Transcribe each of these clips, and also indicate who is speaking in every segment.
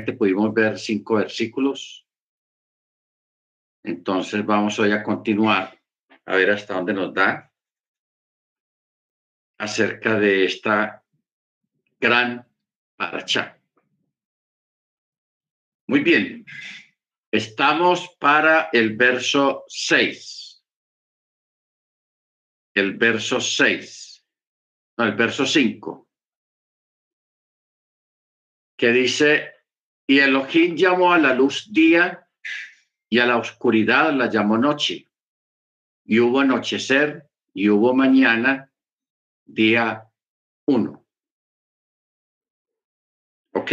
Speaker 1: pudimos ver cinco versículos. Entonces vamos hoy a continuar a ver hasta dónde nos da acerca de esta gran paracha. Muy bien, estamos para el verso 6. El verso 6, no, el verso 5, que dice, y Elohim llamó a la luz día y a la oscuridad la llamó noche. Y hubo anochecer y hubo mañana, día uno. Ok.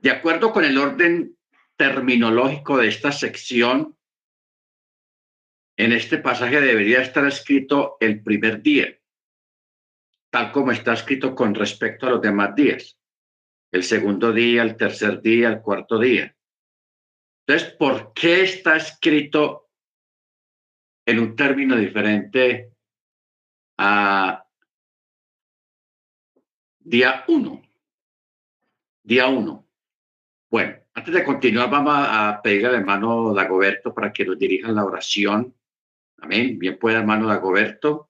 Speaker 1: De acuerdo con el orden terminológico de esta sección, en este pasaje debería estar escrito el primer día, tal como está escrito con respecto a los demás días el segundo día, el tercer día, el cuarto día. Entonces, ¿por qué está escrito en un término diferente a día uno? Día uno. Bueno, antes de continuar, vamos a pedirle al hermano Dagoberto para que nos dirija la oración. Amén. Bien puede, hermano Dagoberto.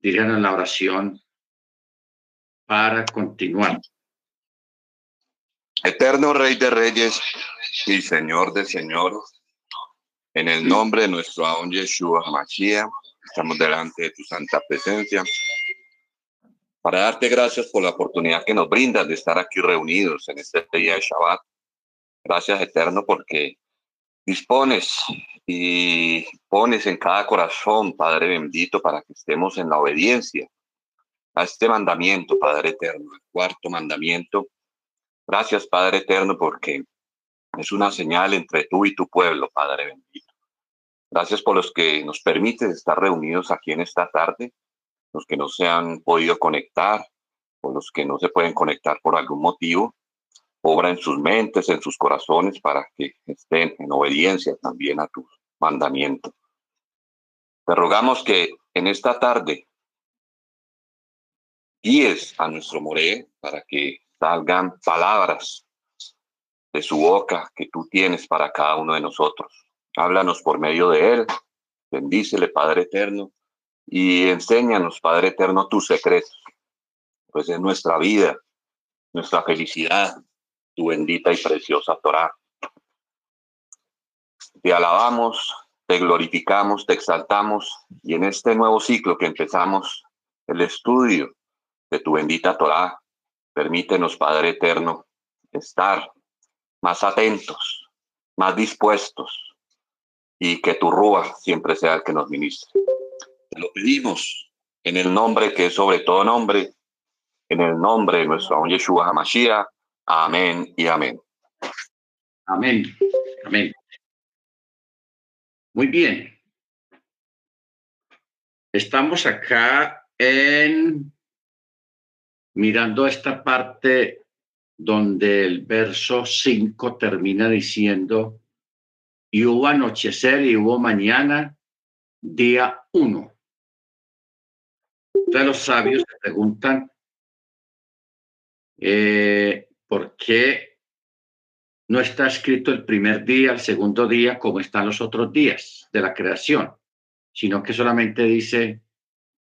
Speaker 1: Diríganos la oración para continuar.
Speaker 2: Eterno Rey de Reyes y Señor de Señores, en el nombre de nuestro Aún Yeshua Mashiach, estamos delante de tu santa presencia para darte gracias por la oportunidad que nos brindas de estar aquí reunidos en este día de Shabbat. Gracias, Eterno, porque dispones y pones en cada corazón, Padre bendito, para que estemos en la obediencia a este mandamiento, Padre eterno, el cuarto mandamiento. Gracias, Padre eterno, porque es una señal entre tú y tu pueblo, Padre bendito. Gracias por los que nos permites estar reunidos aquí en esta tarde, los que no se han podido conectar, o los que no se pueden conectar por algún motivo. Obra en sus mentes, en sus corazones, para que estén en obediencia también a tu mandamiento. Te rogamos que en esta tarde guíes a nuestro Moré para que salgan palabras de su boca que tú tienes para cada uno de nosotros. Háblanos por medio de él, bendícele Padre Eterno y enséñanos Padre Eterno tus secretos, pues es nuestra vida, nuestra felicidad, tu bendita y preciosa Torah. Te alabamos, te glorificamos, te exaltamos y en este nuevo ciclo que empezamos, el estudio de tu bendita Torah. Permítenos, Padre Eterno, estar más atentos, más dispuestos y que tu Rúa siempre sea el que nos ministre. Lo pedimos en el nombre que es sobre todo nombre, en el nombre de nuestro Yeshua HaMashiach. Amén y amén.
Speaker 1: Amén. Amén. Muy bien. Estamos acá en mirando esta parte donde el verso 5 termina diciendo, y hubo anochecer y hubo mañana, día 1. Entonces los sabios se preguntan, eh, ¿por qué no está escrito el primer día, el segundo día, como están los otros días de la creación, sino que solamente dice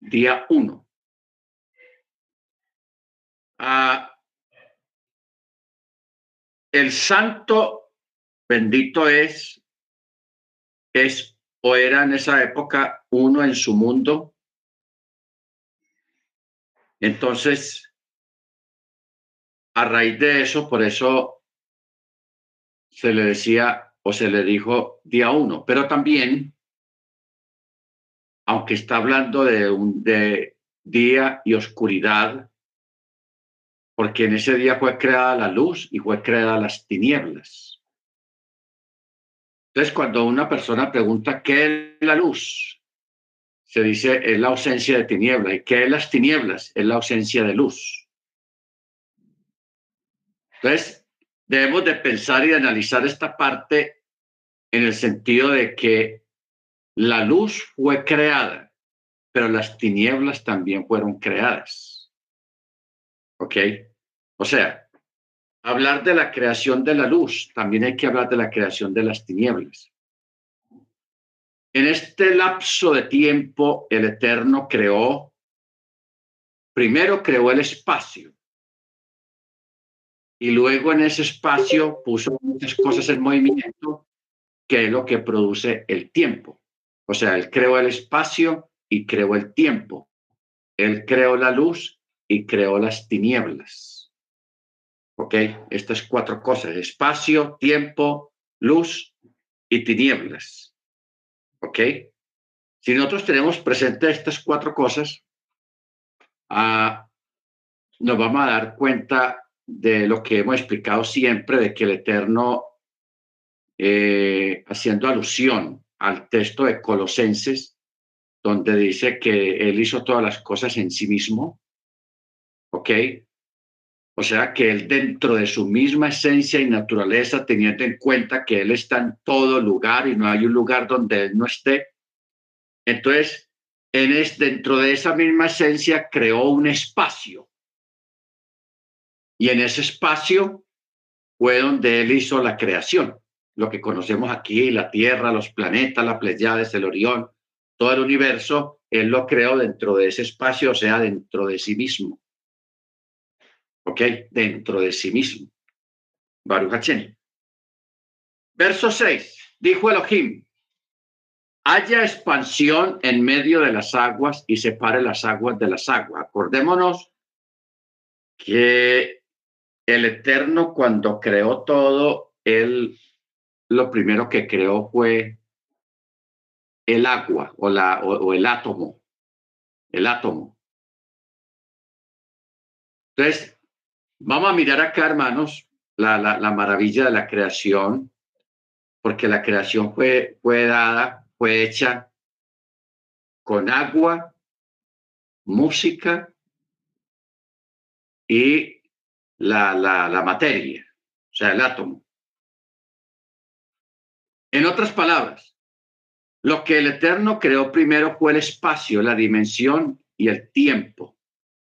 Speaker 1: día 1? El santo bendito es, es o era en esa época uno en su mundo. Entonces, a raíz de eso, por eso se le decía o se le dijo día uno, pero también, aunque está hablando de, un, de día y oscuridad, porque en ese día fue creada la luz y fue creada las tinieblas. Entonces, cuando una persona pregunta qué es la luz, se dice es la ausencia de tinieblas. ¿Y qué es las tinieblas? Es la ausencia de luz. Entonces, debemos de pensar y analizar esta parte en el sentido de que la luz fue creada, pero las tinieblas también fueron creadas. ¿Ok? O sea, hablar de la creación de la luz, también hay que hablar de la creación de las tinieblas. En este lapso de tiempo, el Eterno creó, primero creó el espacio y luego en ese espacio puso muchas cosas en movimiento, que es lo que produce el tiempo. O sea, él creó el espacio y creó el tiempo. Él creó la luz y creó las tinieblas. ¿Ok? Estas cuatro cosas, espacio, tiempo, luz y tinieblas. ¿Ok? Si nosotros tenemos presente estas cuatro cosas, ah, nos vamos a dar cuenta de lo que hemos explicado siempre, de que el Eterno, eh, haciendo alusión al texto de Colosenses, donde dice que Él hizo todas las cosas en sí mismo, ¿ok? O sea, que Él dentro de su misma esencia y naturaleza, teniendo en cuenta que Él está en todo lugar y no hay un lugar donde Él no esté, entonces, en es, dentro de esa misma esencia creó un espacio y en ese espacio fue donde él hizo la creación, lo que conocemos aquí, la Tierra, los planetas, las Pleiades, el Orión, todo el universo, él lo creó dentro de ese espacio, o sea, dentro de sí mismo. ¿Ok? Dentro de sí mismo. Baruch Verso 6. Dijo Elohim, haya expansión en medio de las aguas y separe las aguas de las aguas. Acordémonos que el Eterno cuando creó todo, él lo primero que creó fue el agua o, la, o, el átomo, el átomo. Entonces, vamos a mirar acá, hermanos, la, la, la, maravilla de la creación, porque la creación fue, fue dada, fue hecha con agua, música y la, la, la materia, o sea, el átomo. En otras palabras, lo que el Eterno creó primero fue el espacio, la dimensión y el tiempo.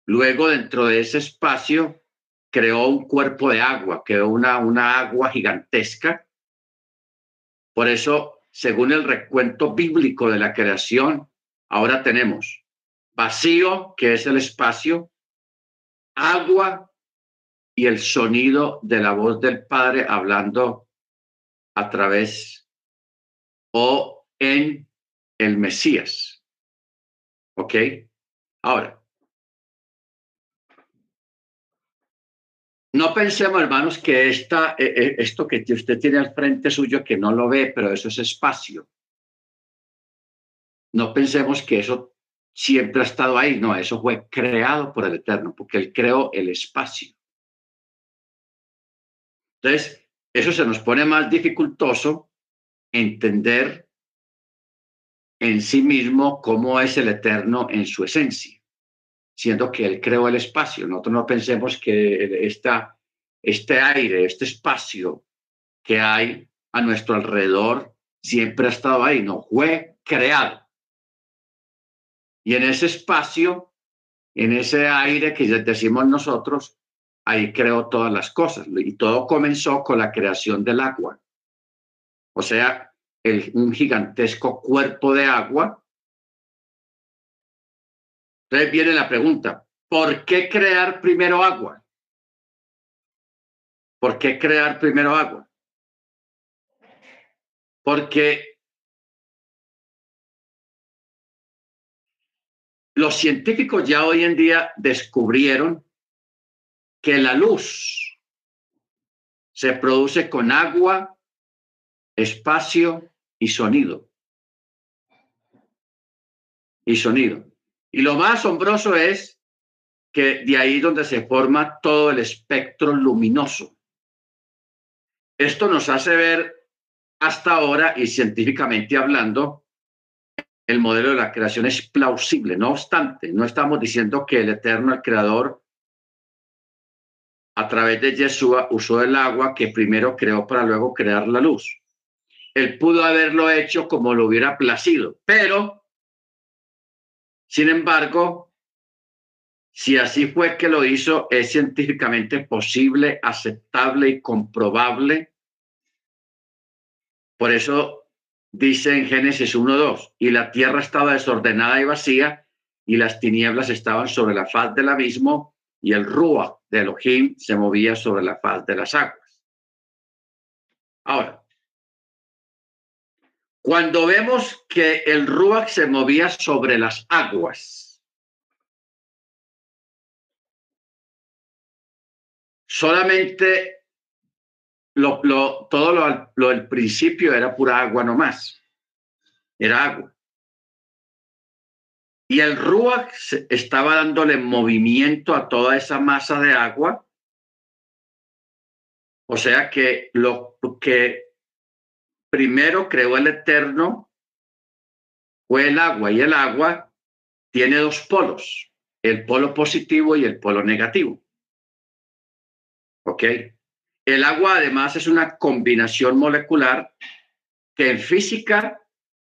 Speaker 1: Luego, dentro de ese espacio, creó un cuerpo de agua, creó una, una agua gigantesca. Por eso, según el recuento bíblico de la creación, ahora tenemos vacío, que es el espacio, agua, y el sonido de la voz del Padre hablando a través o en el Mesías. ¿Ok? Ahora, no pensemos, hermanos, que esta, eh, eh, esto que usted tiene al frente suyo, que no lo ve, pero eso es espacio. No pensemos que eso siempre ha estado ahí. No, eso fue creado por el Eterno, porque Él creó el espacio. Entonces, eso se nos pone más dificultoso entender en sí mismo cómo es el eterno en su esencia, siendo que él creó el espacio. Nosotros no pensemos que esta, este aire, este espacio que hay a nuestro alrededor siempre ha estado ahí, no, fue creado. Y en ese espacio, en ese aire que decimos nosotros, ahí creó todas las cosas. Y todo comenzó con la creación del agua. O sea, un gigantesco cuerpo de agua. Entonces viene la pregunta, ¿por qué crear primero agua? ¿Por qué crear primero agua? Porque los científicos ya hoy en día descubrieron que la luz se produce con agua, espacio y sonido. Y sonido. Y lo más asombroso es que de ahí donde se forma todo el espectro luminoso. Esto nos hace ver hasta ahora y científicamente hablando, el modelo de la creación es plausible. No obstante, no estamos diciendo que el eterno, el creador, a través de Yeshua usó el agua que primero creó para luego crear la luz. Él pudo haberlo hecho como lo hubiera placido, pero, sin embargo, Si así fue que lo hizo, es científicamente posible, aceptable y comprobable. Por eso dice en Génesis 1.2, y la tierra estaba desordenada y vacía, y las tinieblas estaban sobre la faz del abismo, y el Ruach de Elohim se movía sobre la faz de las aguas. Ahora, cuando vemos que el Ruach se movía sobre las aguas, solamente todo lo, lo del principio era pura agua nomás. Era agua. Y el Ruach estaba dándole movimiento a toda esa masa de agua. O sea que lo que primero creó el Eterno fue el agua y el agua tiene dos polos, el polo positivo y el polo negativo. ¿Ok? El agua además es una combinación molecular que en física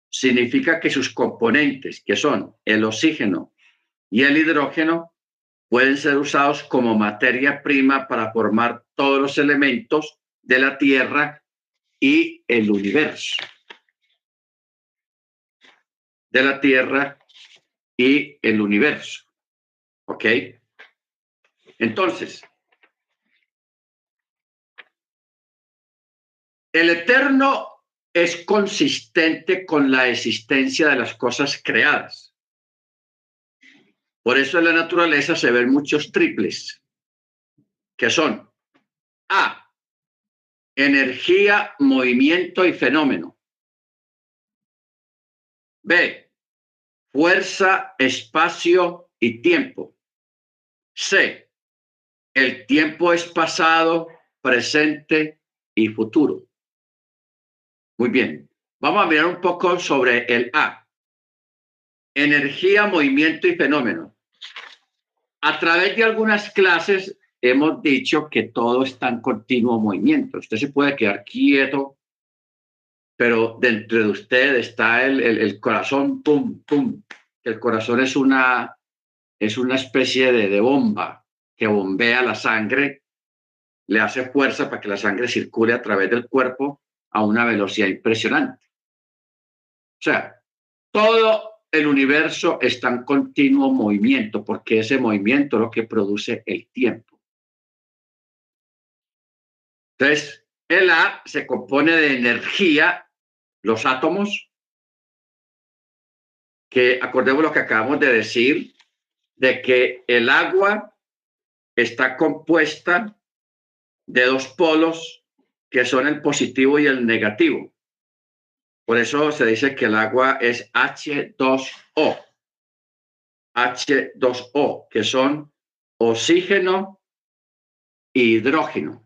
Speaker 1: significa que sus componentes, que son el oxígeno y el hidrógeno, pueden ser usados como materia prima para formar todos los elementos de la Tierra y el universo. De la Tierra y el universo. ¿Ok? Entonces, El eterno es consistente con la existencia de las cosas creadas. Por eso en la naturaleza se ven muchos triples, que son A, energía, movimiento y fenómeno. B, fuerza, espacio y tiempo. C, el tiempo es pasado, presente y futuro. Muy bien. Vamos a mirar un poco sobre el A. Energía, movimiento y fenómeno. A través de algunas clases hemos dicho que todo está en continuo movimiento. Usted se puede quedar quieto, pero dentro de usted está el, el, corazón, pum, pum. El corazón es una, es una especie de, de bomba que bombea la sangre, le hace fuerza para que la sangre circule a través del cuerpo a una velocidad impresionante. O sea, todo el universo está en continuo movimiento porque ese movimiento es lo que produce el tiempo. Entonces, el A se compone de energía, los átomos, que acordemos lo que acabamos de decir, de que el agua está compuesta de dos polos que son el positivo y el negativo. Por eso se dice que el agua es H2O. H2O, que son oxígeno e hidrógeno.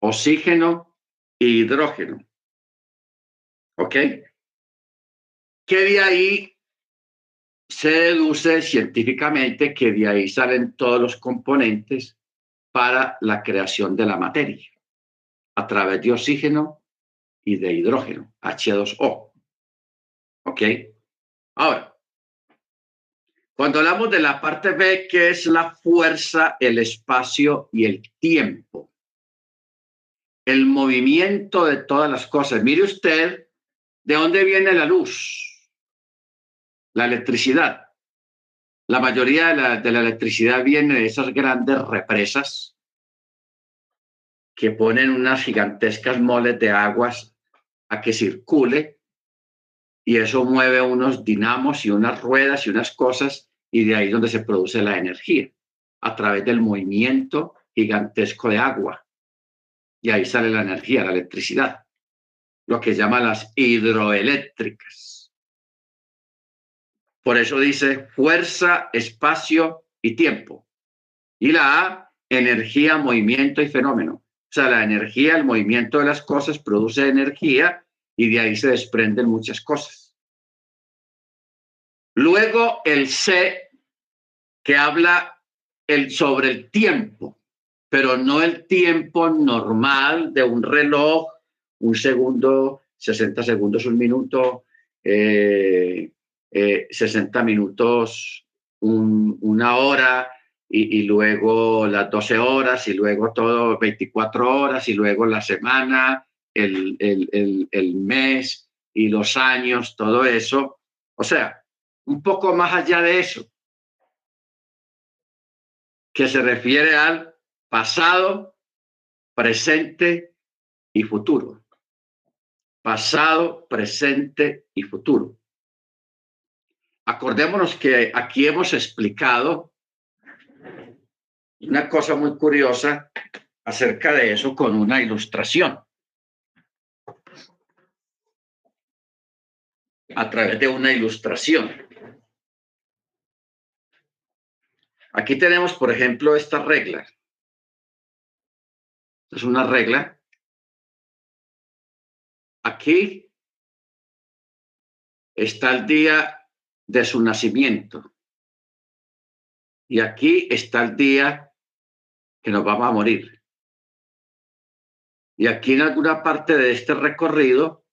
Speaker 1: Oxígeno e hidrógeno. ¿Ok? Que de ahí se deduce científicamente que de ahí salen todos los componentes para la creación de la materia a través de oxígeno y de hidrógeno, H2O. ¿Ok? Ahora, cuando hablamos de la parte B, que es la fuerza, el espacio y el tiempo, el movimiento de todas las cosas. Mire usted de dónde viene la luz, la electricidad. La mayoría de la, electricidad viene de esas grandes represas que ponen unas gigantescas moles de aguas a que circule y eso mueve unos dinamos y unas ruedas y unas cosas y de ahí es donde se produce la energía, a través del movimiento gigantesco de agua. Y ahí sale la energía, la electricidad, lo que llaman las hidroeléctricas. Por eso dice fuerza, espacio y tiempo. Y la A, energía, movimiento y fenómeno. O sea, la energía, el movimiento de las cosas produce energía y de ahí se desprenden muchas cosas. Luego el C, que habla el, sobre el tiempo, pero no el tiempo normal de un reloj, un segundo, 60 segundos, un minuto, eh, 60 eh, minutos, una hora y, luego las 12 horas y luego todo 24 horas y luego la semana, el, el, el mes y los años, todo eso. O sea, un poco más allá de eso, que se refiere al pasado, presente y futuro. Pasado, presente y futuro. Acordémonos que aquí hemos explicado una cosa muy curiosa acerca de eso con una ilustración. A través de una ilustración. Aquí tenemos, por ejemplo, esta regla. Es una regla. Aquí está el día de su nacimiento. Y aquí está el día que nos vamos a morir. Y aquí en alguna parte de este recorrido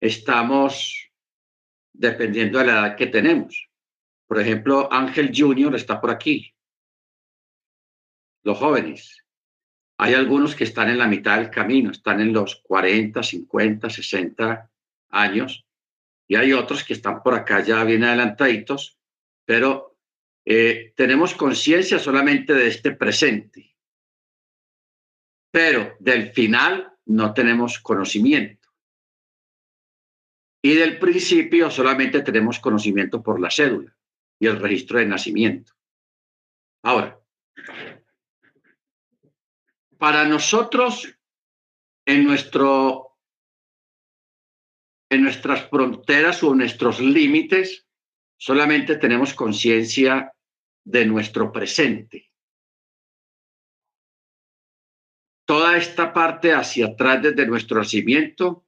Speaker 1: estamos dependiendo de la edad que tenemos. Por ejemplo, Ángel Junior está por aquí. Los jóvenes. Hay algunos que están en la mitad del camino, están en los 40, 50, 60 años, y hay otros que están por acá ya bien adelantaditos, pero eh, tenemos conciencia solamente de este presente, pero del final no tenemos conocimiento. Y del principio solamente tenemos conocimiento por la cédula y el registro de nacimiento. Ahora, para nosotros, en nuestro en nuestras fronteras o nuestros límites, solamente tenemos conciencia de nuestro presente. Toda esta parte hacia atrás desde nuestro nacimiento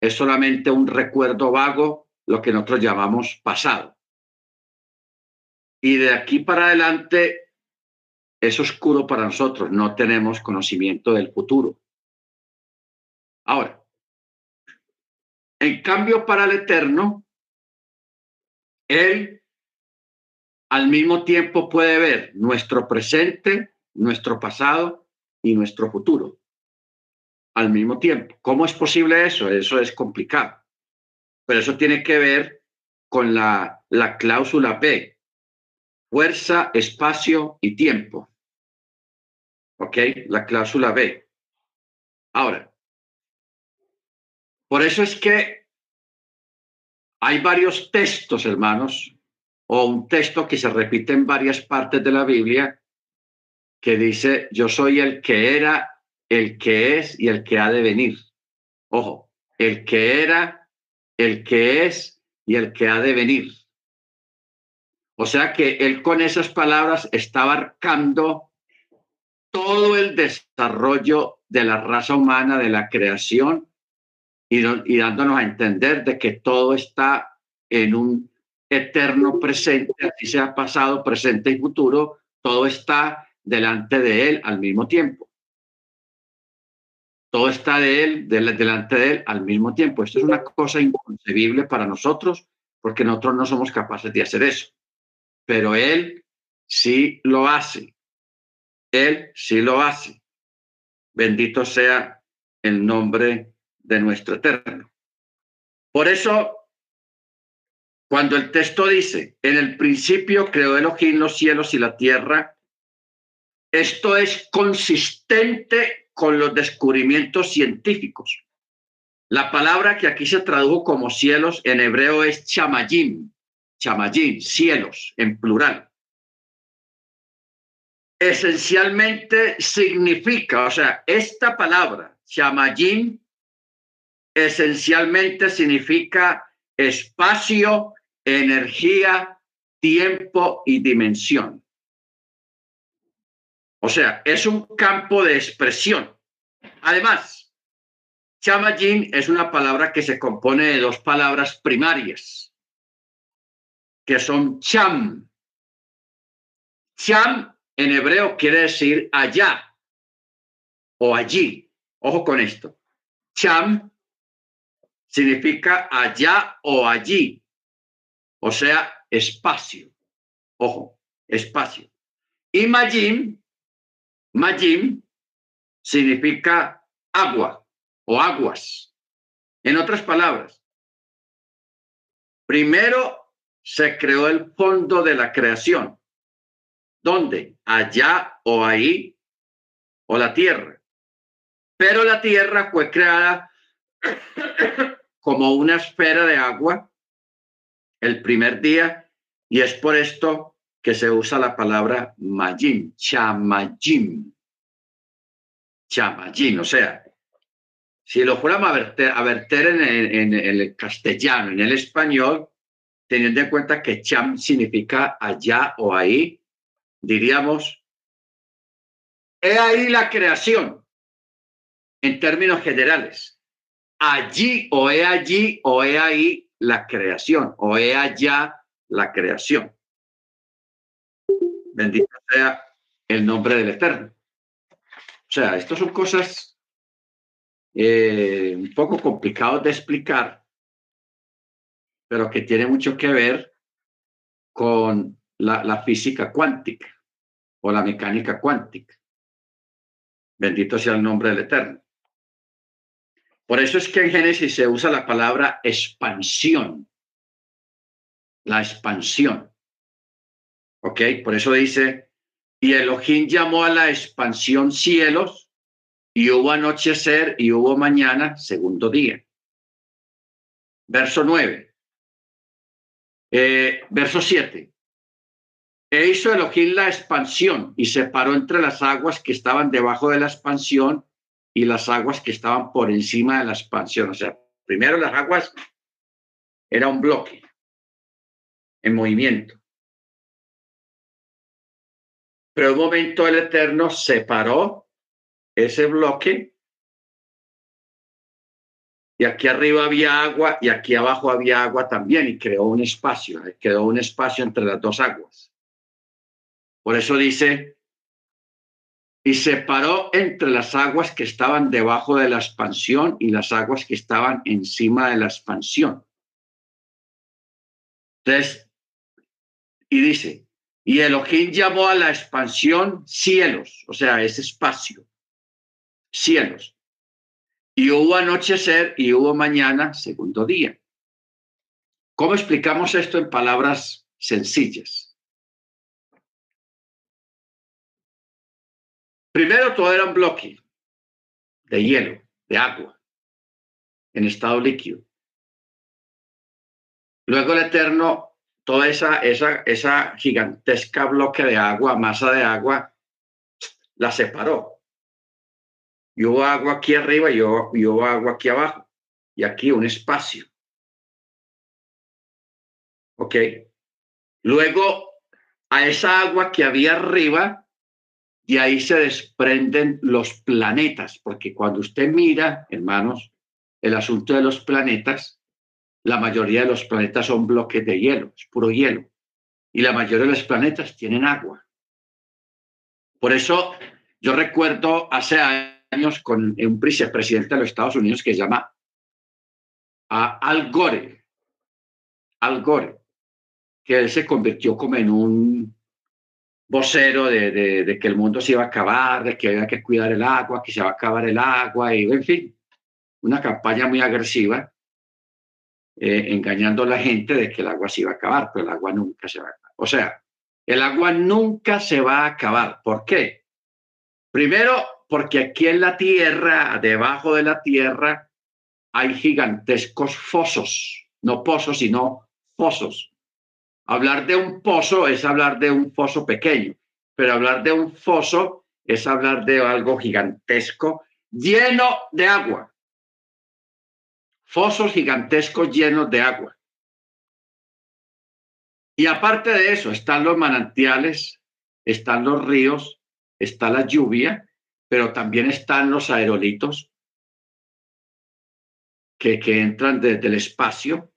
Speaker 1: es solamente un recuerdo vago, lo que nosotros llamamos pasado. Y de aquí para adelante es oscuro para nosotros, no tenemos conocimiento del futuro. Ahora, en cambio, para el Eterno, Él al mismo tiempo puede ver nuestro presente, nuestro pasado y nuestro futuro. Al mismo tiempo. ¿Cómo es posible eso? Eso es complicado. Pero eso tiene que ver con la, la cláusula P. Fuerza, espacio y tiempo. ¿Ok? La cláusula B. Ahora, por eso es que hay varios textos, hermanos, o un texto que se repite en varias partes de la Biblia, que dice, yo soy el que era, el que es y el que ha de venir. Ojo, el que era, el que es y el que ha de venir. O sea que él con esas palabras está abarcando todo el desarrollo de la raza humana, de la creación y, dándonos a entender de que todo está en un eterno presente, así sea pasado, presente y futuro, todo está delante de Él al mismo tiempo. Todo está de Él, delante de Él al mismo tiempo. Esto es una cosa inconcebible para nosotros porque nosotros no somos capaces de hacer eso. Pero Él sí lo hace. Él sí lo hace. Bendito sea el nombre de nuestro eterno. Por eso, cuando el texto dice, en el principio creó Elohim los cielos y la tierra, esto es consistente con los descubrimientos científicos. La palabra que aquí se tradujo como cielos en hebreo es chamayim, chamayim, cielos en plural. Esencialmente significa, o sea, esta palabra, chamayim, esencialmente significa espacio, energía, tiempo y dimensión. O sea, es un campo de expresión. Además, chamajin es una palabra que se compone de dos palabras primarias, que son cham. Cham en hebreo quiere decir allá o allí. Ojo con esto. Cham significa allá o allí, o sea, espacio. Ojo, espacio. Y Majim, Majim significa agua o aguas. En otras palabras, primero se creó el fondo de la creación. ¿Dónde? Allá o ahí o la tierra. Pero la tierra fue creada como una esfera de agua el primer día y es por esto que se usa la palabra majim, chamajim. Chamajim, o sea, si lo fuéramos a verter, a en, el castellano, en el español, teniendo en cuenta que cham significa allá o ahí, diríamos, he ahí la creación, en términos generales. Allí o he allí o he ahí la creación o he allá la creación. Bendito sea el nombre del Eterno. O sea, estas son cosas eh, un poco complicadas de explicar, pero que tiene mucho que ver con la, física cuántica o la mecánica cuántica. Bendito sea el nombre del Eterno. Por eso es que en Génesis se usa la palabra expansión. La expansión. ¿Ok? Por eso dice, y Elohim llamó a la expansión cielos, y hubo anochecer y hubo mañana, segundo día. Verso 9. Eh, verso 7. E hizo Elohim la expansión y separó entre las aguas que estaban debajo de la expansión y las aguas que estaban por encima de la expansión. O sea, primero las aguas era un bloque en movimiento. Pero un momento el Eterno separó ese bloque y aquí arriba había agua y aquí abajo había agua también y creó un espacio, quedó un espacio entre las dos aguas. Por eso dice, y separó entre las aguas que estaban debajo de la expansión y las aguas que estaban encima de la expansión. Entonces, y dice, y Elohim llamó a la expansión cielos, o sea, ese espacio, cielos. Y hubo anochecer y hubo mañana, segundo día. ¿Cómo explicamos esto en palabras sencillas? Primero todo era un bloque de hielo, de agua, en estado líquido. Luego el Eterno, toda esa, esa, esa gigantesca bloque de agua, masa de agua, la separó. Y hubo agua aquí arriba y hubo, y hubo agua aquí abajo. Y aquí un espacio. ¿Ok? Luego, a esa agua que había arriba, y ahí se desprenden los planetas, porque cuando usted mira, hermanos, el asunto de los planetas, la mayoría de los planetas son bloques de hielo, es puro hielo, y la mayoría de los planetas tienen agua. Por eso yo recuerdo hace años con un presidente de los Estados Unidos que se llama Al Gore, Al Gore, que él se convirtió como en un vocero de, que el mundo se iba a acabar, de que había que cuidar el agua, que se va a acabar el agua, y en fin, una campaña muy agresiva, eh, engañando a la gente de que el agua se iba a acabar, pero el agua nunca se va a acabar. O sea, el agua nunca se va a acabar. ¿Por qué? Primero, porque aquí en la tierra, debajo de la tierra, hay gigantescos fosos, no pozos, sino fosos Hablar de un pozo es hablar de un foso pequeño, pero hablar de un foso es hablar de algo gigantesco lleno de agua. Fosos gigantescos llenos de agua. Y aparte de eso, están los manantiales, están los ríos, está la lluvia, pero también están los aerolitos que, que entran desde el espacio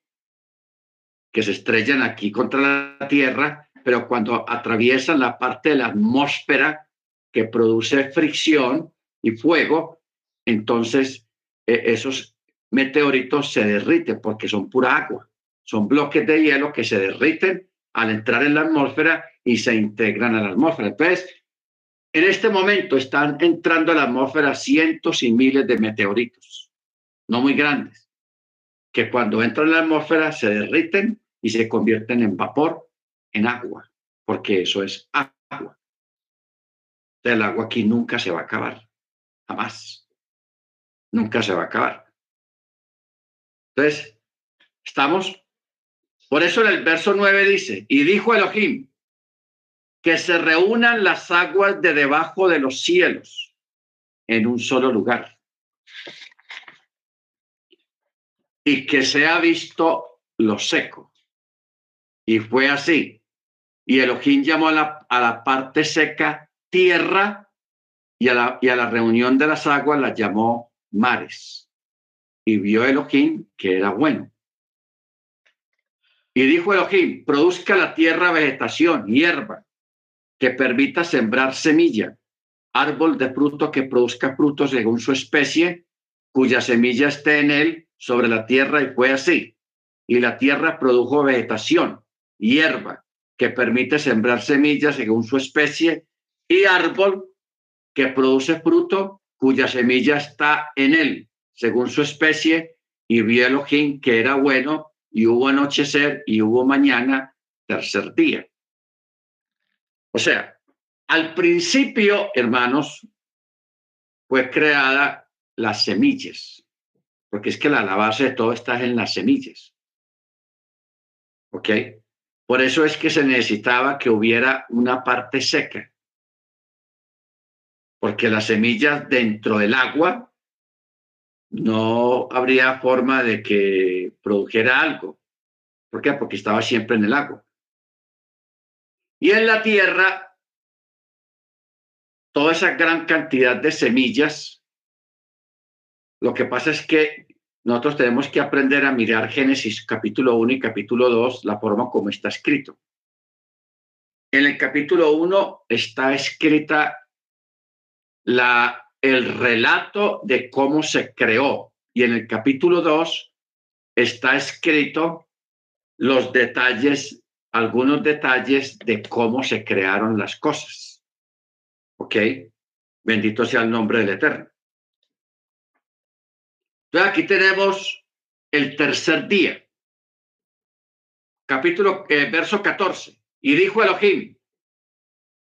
Speaker 1: que se estrellan aquí contra la Tierra, pero cuando atraviesan la parte de la atmósfera que produce fricción y fuego, entonces e, esos meteoritos se derriten porque son pura agua, son bloques de hielo que se derriten al entrar en la atmósfera y se integran a la atmósfera. Entonces, en este momento están entrando a la atmósfera cientos y miles de meteoritos, no muy grandes, que cuando entran en la atmósfera se derriten y se convierten en vapor, en agua, porque eso es agua. El agua aquí nunca se va a acabar, jamás. Nunca se va a acabar. Entonces, estamos. Por eso en el verso 9 dice, y dijo Elohim, que se reúnan las aguas de debajo de los cielos en un solo lugar. Y que se ha visto lo seco. Y fue así. Y Elohim llamó a la, a la parte seca tierra y a, la, y a la reunión de las aguas la llamó mares. Y vio Elohim que era bueno. Y dijo Elohim, produzca la tierra vegetación, hierba, que permita sembrar semilla, árbol de fruto que produzca frutos según su especie, cuya semilla esté en él sobre la tierra y fue así. Y la tierra produjo vegetación, hierba, que permite sembrar semillas según su especie, y árbol que produce fruto cuya semilla está en él, según su especie, y vio Elohim que era bueno, y hubo anochecer y hubo mañana, tercer día. O sea, al principio, hermanos, fue creada las semillas, porque es que la, la base de todo está en las semillas. ¿Ok? Por eso es que se necesitaba que hubiera una parte seca, porque las semillas dentro del agua no habría forma de que produjera algo. ¿Por qué? Porque estaba siempre en el agua. Y en la tierra, toda esa gran cantidad de semillas, lo que pasa es que nosotros tenemos que aprender a mirar Génesis capítulo 1 y capítulo 2, la forma como está escrito. En el capítulo 1 está escrita la, el relato de cómo se creó y en el capítulo 2 está escrito los detalles algunos detalles de cómo se crearon las cosas. ¿Ok? Bendito sea el nombre del Eterno. Entonces aquí tenemos el tercer día. Capítulo, eh, verso 14. Y dijo Elohim,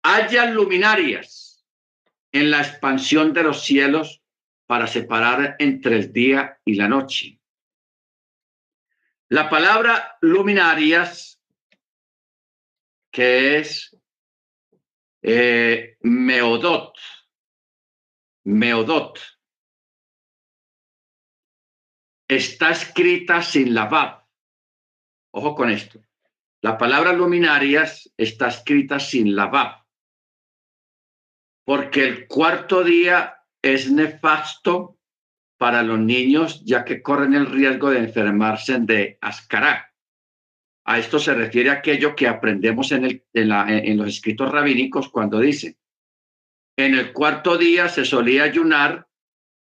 Speaker 1: haya luminarias en la expansión de los cielos para separar entre el día y la noche. La palabra luminarias que es eh, Meodot. Meodot. Está escrita sin la Vav. Ojo con esto. La palabra luminarias está escrita sin la Vav. Porque el cuarto día es nefasto para los niños, ya que corren el riesgo de enfermarse de ascará. A esto se refiere aquello que aprendemos en, los escritos rabínicos cuando dice, en el cuarto día se solía ayunar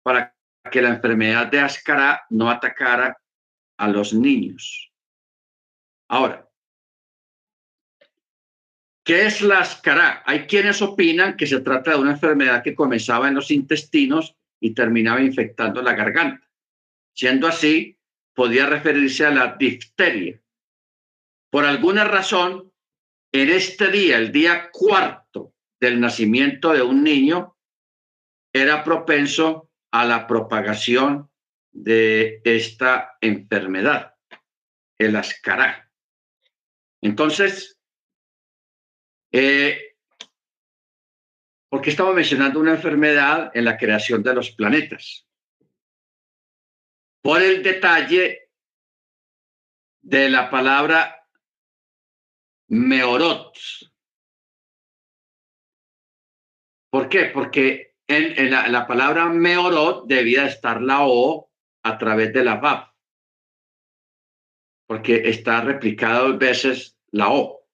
Speaker 1: para que la enfermedad de Ascará no atacara a los niños. Ahora, ¿qué es la Ascará? Hay quienes opinan que se trata de una enfermedad que comenzaba en los intestinos y terminaba infectando la garganta. Siendo así, podía referirse a la difteria por alguna razón, en este día, el día cuarto del nacimiento de un niño, era propenso a la propagación de esta enfermedad, el ascará. Entonces, eh, ¿por estamos mencionando una enfermedad en la creación de los planetas? Por el detalle de la palabra Meorot. ¿Por qué? Porque en, la, palabra Meorot debía estar la O a través de la VAP, porque está replicada dos veces la O.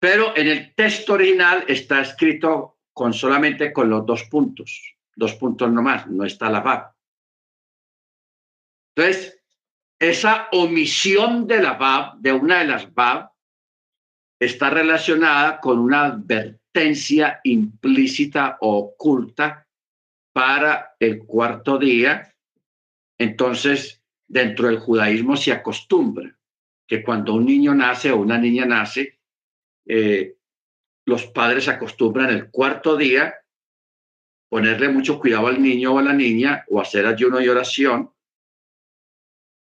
Speaker 1: Pero en el texto original está escrito con solamente con los dos puntos, dos puntos nomás, no está la VAP. Entonces, esa omisión de la BAB, de una de las BAB, está relacionada con una advertencia implícita o oculta para el cuarto día. Entonces, dentro del judaísmo se acostumbra que cuando un niño nace o una niña nace, eh, los padres acostumbran el cuarto día ponerle mucho cuidado al niño o a la niña o hacer ayuno y oración,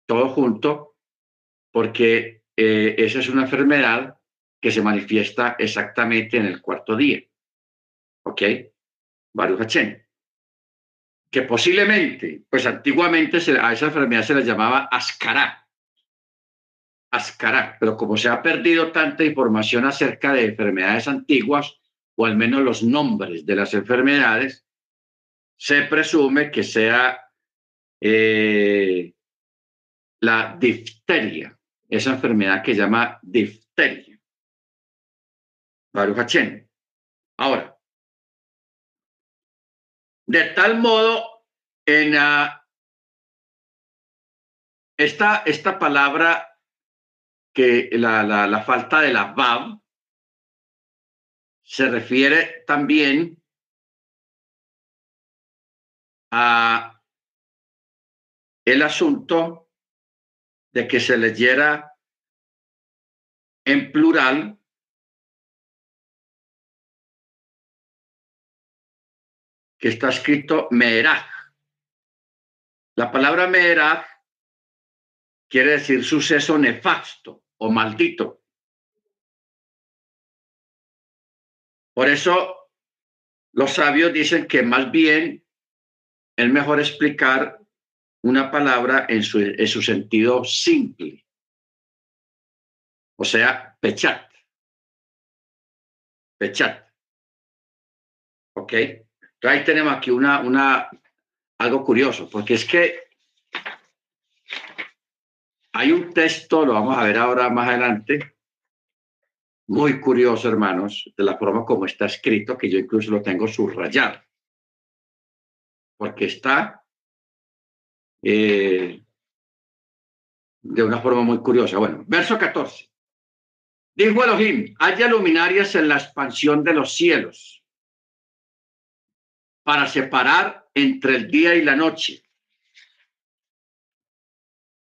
Speaker 1: todo junto, porque eh, esa es una enfermedad que se manifiesta exactamente en el cuarto día. ¿Ok? Baruch Que posiblemente, pues antiguamente a esa enfermedad se la llamaba ascará. Ascará, pero como se ha perdido tanta información acerca de enfermedades antiguas, o al menos los nombres de las enfermedades, se presume que sea eh, la difteria, esa enfermedad que llama difteria. Baruch Ahora, de tal modo, en esta, esta palabra que la, la, la falta de la Bab se refiere también a el asunto de que se leyera en plural que está escrito Meeraj. La palabra Meeraj quiere decir suceso nefasto o maldito. Por eso los sabios dicen que más bien es mejor explicar una palabra en su, en su sentido simple. O sea, pechat. Pechat. ¿Ok? ahí tenemos aquí una, una, algo curioso, porque es que hay un texto, lo vamos a ver ahora más adelante, muy curioso, hermanos, de la forma como está escrito, que yo incluso lo tengo subrayado, porque está eh, de una forma muy curiosa. Bueno, verso 14. Dijo Elohim, haya luminarias en la expansión de los cielos para separar entre el día y la noche.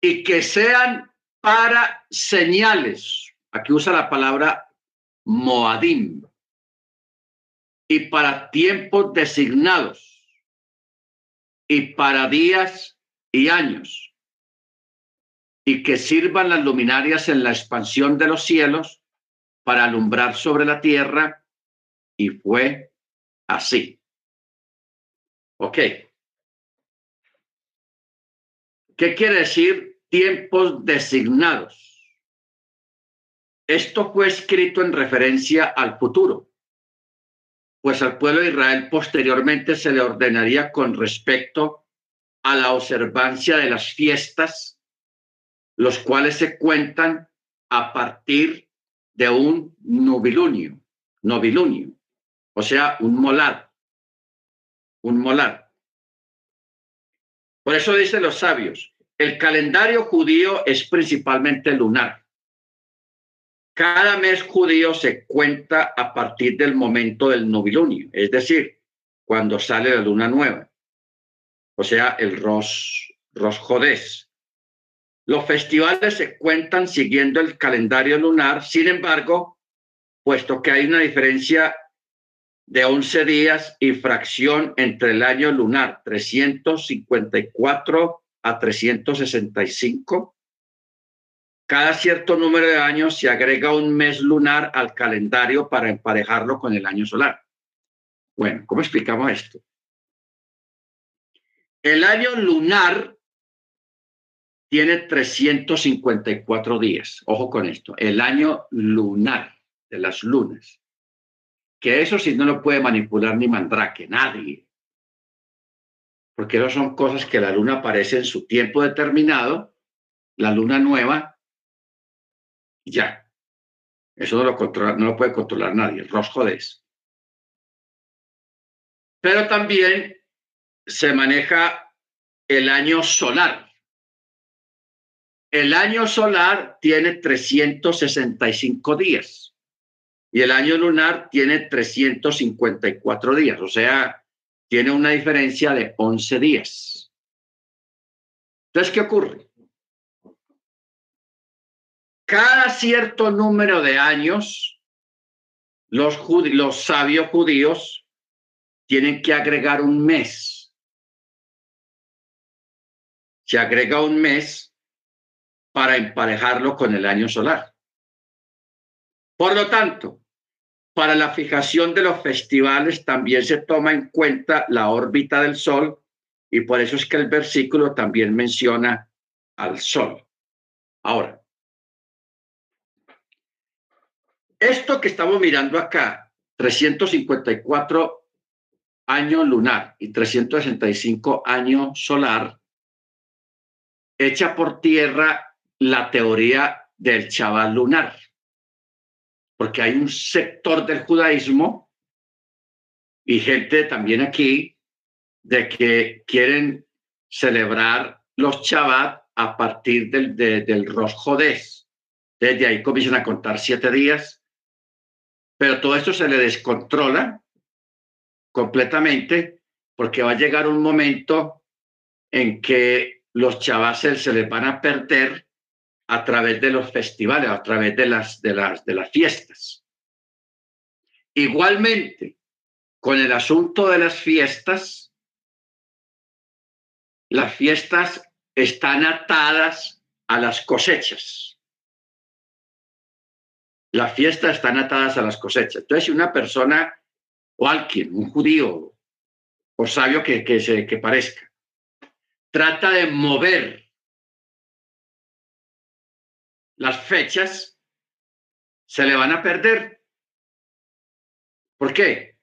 Speaker 1: Y que sean para señales. Aquí usa la palabra Moadim. Y para tiempos designados. Y para días y años. Y que sirvan las luminarias en la expansión de los cielos para alumbrar sobre la tierra. Y fue así. Ok. ¿Qué quiere decir tiempos designados? Esto fue escrito en referencia al futuro, pues al pueblo de Israel posteriormente se le ordenaría con respecto a la observancia de las fiestas, los cuales se cuentan a partir de un novilunio, novilunio, o sea, un molar un molar. Por eso dicen los sabios, el calendario judío es principalmente lunar. Cada mes judío se cuenta a partir del momento del novilunio, es decir, cuando sale la luna nueva, o sea, el Ros, Ros Los festivales se cuentan siguiendo el calendario lunar, sin embargo, puesto que hay una diferencia de 11 días y fracción entre el año lunar 354 a 365. Cada cierto número de años se agrega un mes lunar al calendario para emparejarlo con el año solar. Bueno, ¿cómo explicamos esto? El año lunar tiene 354 días. Ojo con esto. El año lunar de las lunas que eso sí no lo puede manipular ni Mandrake, nadie. Porque eso son cosas que la luna aparece en su tiempo determinado, la luna nueva, ya. Eso no lo, controla, no lo puede controlar nadie, Rosjodes. Pero también se maneja el año solar. el año solar tiene 365 días y el año lunar tiene 354 días, o sea, tiene una diferencia de 11 días. Entonces, ¿qué ocurre? Cada cierto número de años, los, los sabios judíos tienen que agregar un mes. Se agrega un mes para emparejarlo con el año solar. Por lo tanto, para la fijación de los festivales también se toma en cuenta la órbita del Sol y por eso es que el versículo también menciona al Sol. Ahora, esto que estamos mirando acá, 354 años lunar y 365 años solar, echa por tierra la teoría del chaval lunar. Porque hay un sector del judaísmo y gente también aquí de que quieren celebrar los Shabbat a partir del, del Rosh Desde ahí comienzan a contar siete días, pero todo esto se le descontrola completamente porque va a llegar un momento en que los Shabbat se les van a perder a través de los festivales, a través de las, de las, de las fiestas. Igualmente, con el asunto de las fiestas, las fiestas están atadas a las cosechas. Las fiestas están atadas a las cosechas. Entonces, si una persona o alguien, un judío o sabio que, que, se, que parezca, trata de mover las fechas se le van a perder. ¿Por qué?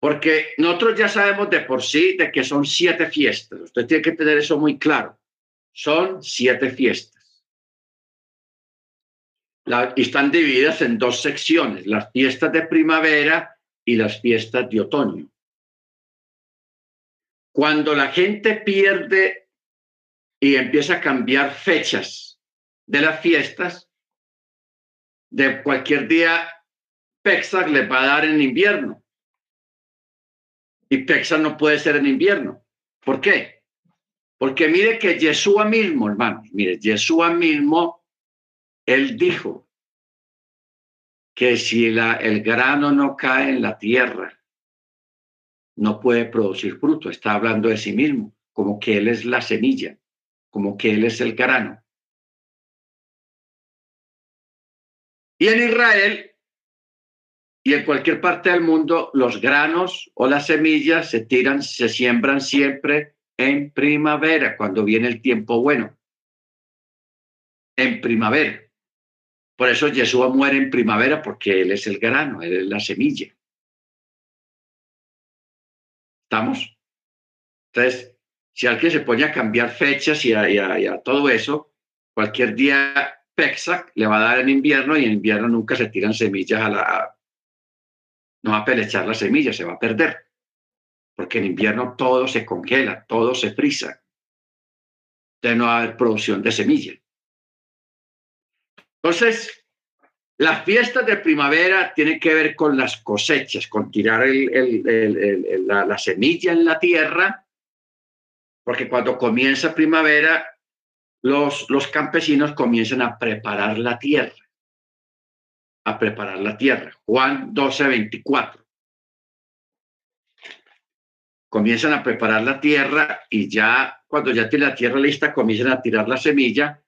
Speaker 1: Porque nosotros ya sabemos de por sí de que son siete fiestas. Usted tiene que tener eso muy claro. Son siete fiestas. y están divididas en dos secciones, las fiestas de primavera y las fiestas de otoño. Cuando la gente pierde y empieza a cambiar fechas de las fiestas, de cualquier día, Pesach le va a dar en invierno. Y Pesach no puede ser en invierno. ¿Por qué? Porque mire que Yeshua mismo, hermanos, mire, Yeshua mismo, él dijo que si el grano no cae en la tierra, no puede producir fruto. Está hablando de sí mismo, como que él es la semilla, como que él es el grano. Y en Israel y en cualquier parte del mundo, los granos o las semillas se tiran, se siembran siempre en primavera, cuando viene el tiempo bueno. En primavera. Por eso Jesús muere en primavera, porque Él es el grano, Él es la semilla. ¿Estamos? Entonces, si alguien se pone a cambiar fechas y a todo eso, cualquier día Pesach le va a dar en invierno y en invierno nunca se tiran semillas a la... No va a pelechar la semilla, se va a perder. Porque en invierno todo se congela, todo se frisa. Entonces no va a haber producción de semilla. Entonces, las fiestas de primavera tienen que ver con las cosechas, con tirar la, la semilla en la tierra, porque cuando comienza primavera los, los campesinos comienzan a preparar la tierra, a preparar la tierra. Juan 12, 24. Comienzan a preparar la tierra y ya cuando ya tiene la tierra lista, comienzan a tirar la semilla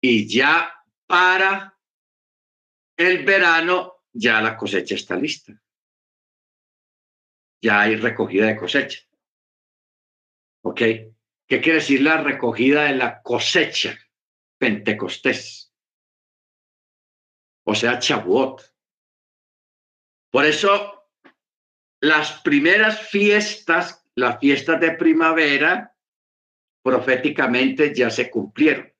Speaker 1: y ya para el verano ya la cosecha está lista. Ya hay recogida de cosecha. ¿Ok? ¿Qué quiere decir la recogida de la cosecha pentecostés? O sea, Chabuot. Por eso, las primeras fiestas, las fiestas de primavera, proféticamente ya se cumplieron.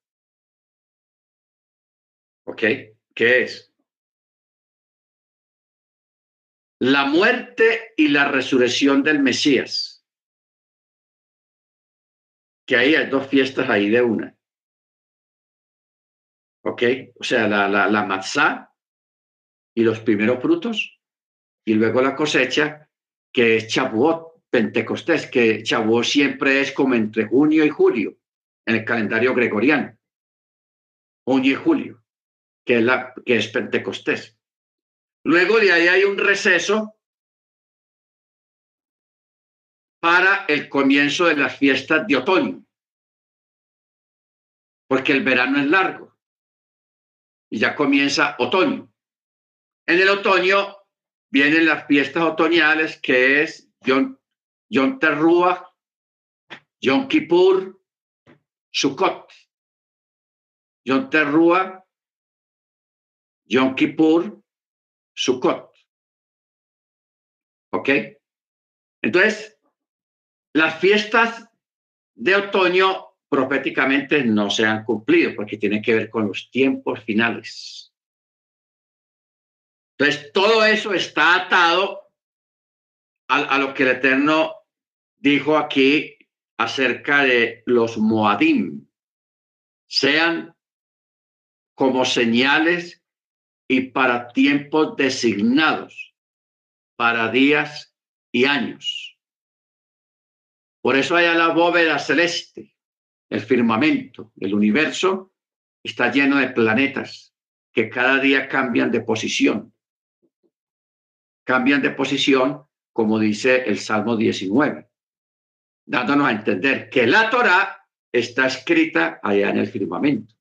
Speaker 1: ¿Ok? ¿Qué es? La muerte y la resurrección del Mesías que ahí hay dos fiestas ahí de una. ¿Ok? O sea, la, la, la y los primeros frutos, y luego la cosecha, que es Chabuot, Pentecostés, que Chabuot siempre es como entre junio y julio en el calendario gregoriano. Junio y julio, que es, la, que es Pentecostés. Luego de ahí hay un receso para el comienzo de las fiestas de otoño, porque el verano es largo y ya comienza otoño. En el otoño vienen las fiestas otoñales que es Yom Teruah, Yom Kippur, Sukkot. Yom Teruah, Yom Kippur, Sukkot. ¿Ok? Entonces, las fiestas de otoño proféticamente no se han cumplido porque tienen que ver con los tiempos finales. Entonces, todo eso está atado a, a lo que el Eterno dijo aquí acerca de los Moadim. Sean como señales y para tiempos designados, para días y años por eso hay la bóveda celeste, el firmamento, el universo está lleno de planetas que cada día cambian de posición. Cambian de posición, como dice el Salmo 19, dándonos a entender que la Torah está escrita allá en el firmamento.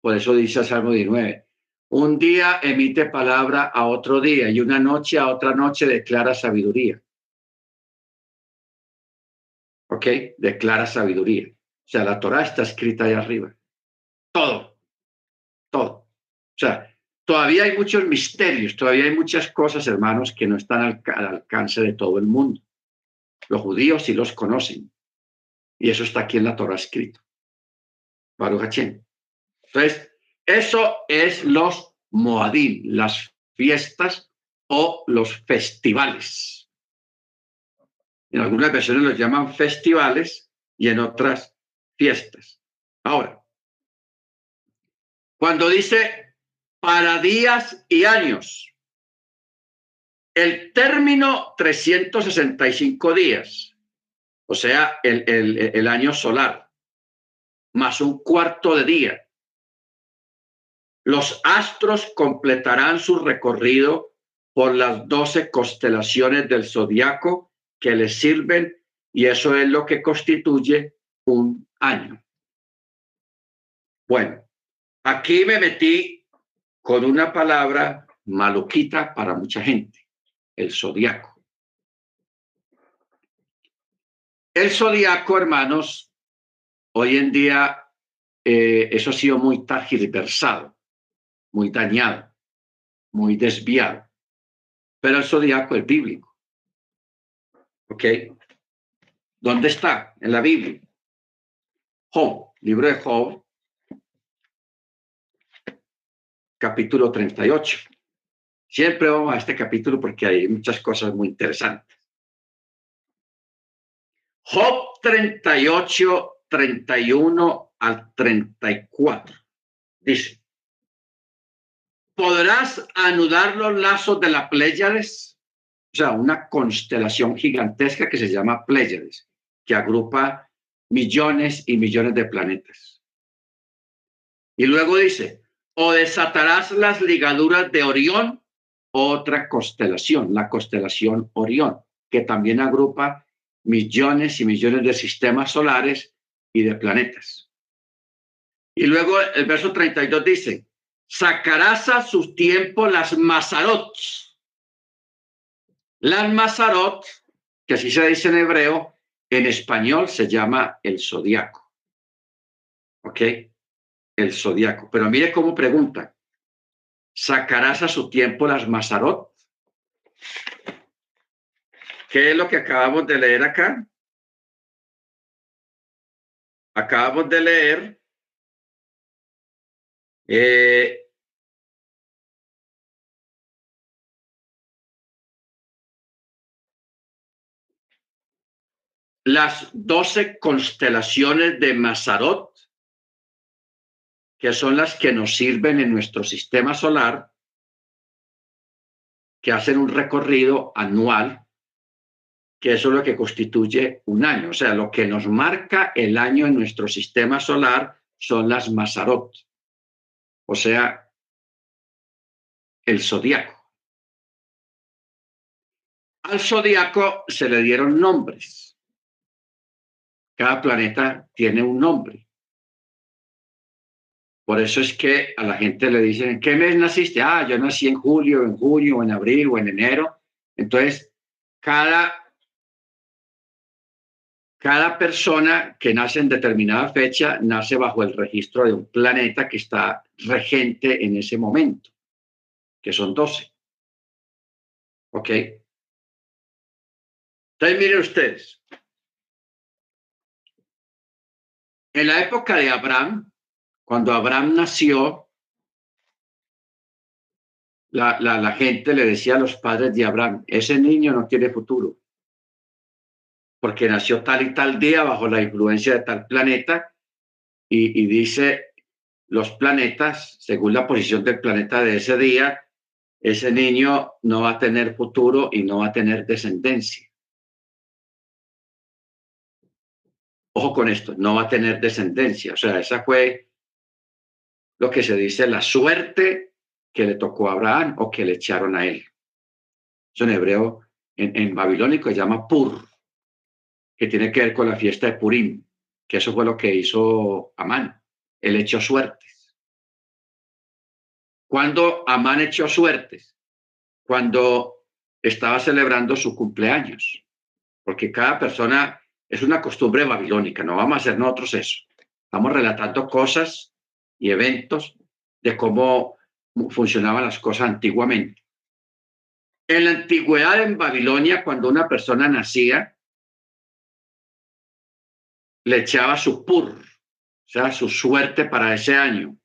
Speaker 1: Por eso dice el Salmo 19, un día emite palabra a otro día y una noche a otra noche declara sabiduría. ¿ok? De clara sabiduría. O sea, la Torah está escrita ahí arriba. Todo, todo. O sea, todavía hay muchos misterios, todavía hay muchas cosas, hermanos, que no están al, alcance de todo el mundo. Los judíos sí los conocen. Y eso está aquí en la Torah escrito. Baruch Hachem. Entonces, eso es los Moadim, las fiestas o los festivales. En algunas versiones los llaman festivales y en otras fiestas. Ahora, cuando dice para días y años, el término 365 días, o sea, el, año solar, más un cuarto de día, los astros completarán su recorrido por las doce constelaciones del zodiaco que les sirven y eso es lo que constituye un año. Bueno, aquí me metí con una palabra maluquita para mucha gente, el zodiaco. El zodiaco, hermanos, hoy en día eh, eso ha sido muy targiversado, muy dañado, muy desviado, pero el zodiaco es bíblico. ¿Ok? ¿Dónde está? En la Biblia. Job, libro de Job, capítulo 38. Siempre vamos a este capítulo porque hay muchas cosas muy interesantes. Job 38, 31 al 34. Dice, ¿podrás anudar los lazos de la Pléyades? o sea, una constelación gigantesca que se llama Pléyades, que agrupa millones y millones de planetas. Y luego dice, o desatarás las ligaduras de Orión, otra constelación, la constelación Orión, que también agrupa millones y millones de sistemas solares y de planetas. Y luego el verso 32 dice, sacarás a su tiempo las Mazarots, las Mazarot, que así se dice en hebreo, en español se llama el zodiaco. ¿Ok? El zodiaco. Pero mire cómo pregunta. ¿Sacarás a su tiempo las Mazarot? ¿Qué es lo que acabamos de leer acá? Acabamos de leer eh, las doce constelaciones de Mazarot que son las que nos sirven en nuestro sistema solar, que hacen un recorrido anual, que eso es lo que constituye un año. O sea, lo que nos marca el año en nuestro sistema solar son las Mazarot, o sea, el zodiaco. Al zodiaco se le dieron nombres. Cada planeta tiene un nombre. Por eso es que a la gente le dicen, ¿en qué mes naciste? Ah, yo nací en julio, en junio, en abril o en enero. Entonces, cada, cada persona que nace en determinada fecha nace bajo el registro de un planeta que está regente en ese momento, que son 12. ¿Ok? Entonces, miren ustedes, en la época de Abraham, cuando Abraham nació, la, la, gente le decía a los padres de Abraham, ese niño no tiene futuro, porque nació tal y tal día bajo la influencia de tal planeta, y, dice los planetas, según la posición del planeta de ese día, ese niño no va a tener futuro y no va a tener descendencia. Ojo con esto, no va a tener descendencia. O sea, esa fue lo que se dice la suerte que le tocó a Abraham o que le echaron a él. Eso en hebreo, en, babilónico, se llama Pur, que tiene que ver con la fiesta de Purim, que eso fue lo que hizo Amán. Él echó suertes. Cuando Amán echó suertes? Cuando estaba celebrando su cumpleaños, porque cada persona es una costumbre babilónica, no vamos a hacer nosotros eso. Estamos relatando cosas y eventos de cómo funcionaban las cosas antiguamente. En la antigüedad en Babilonia, cuando una persona nacía, le echaba su pur, o sea, su suerte para ese año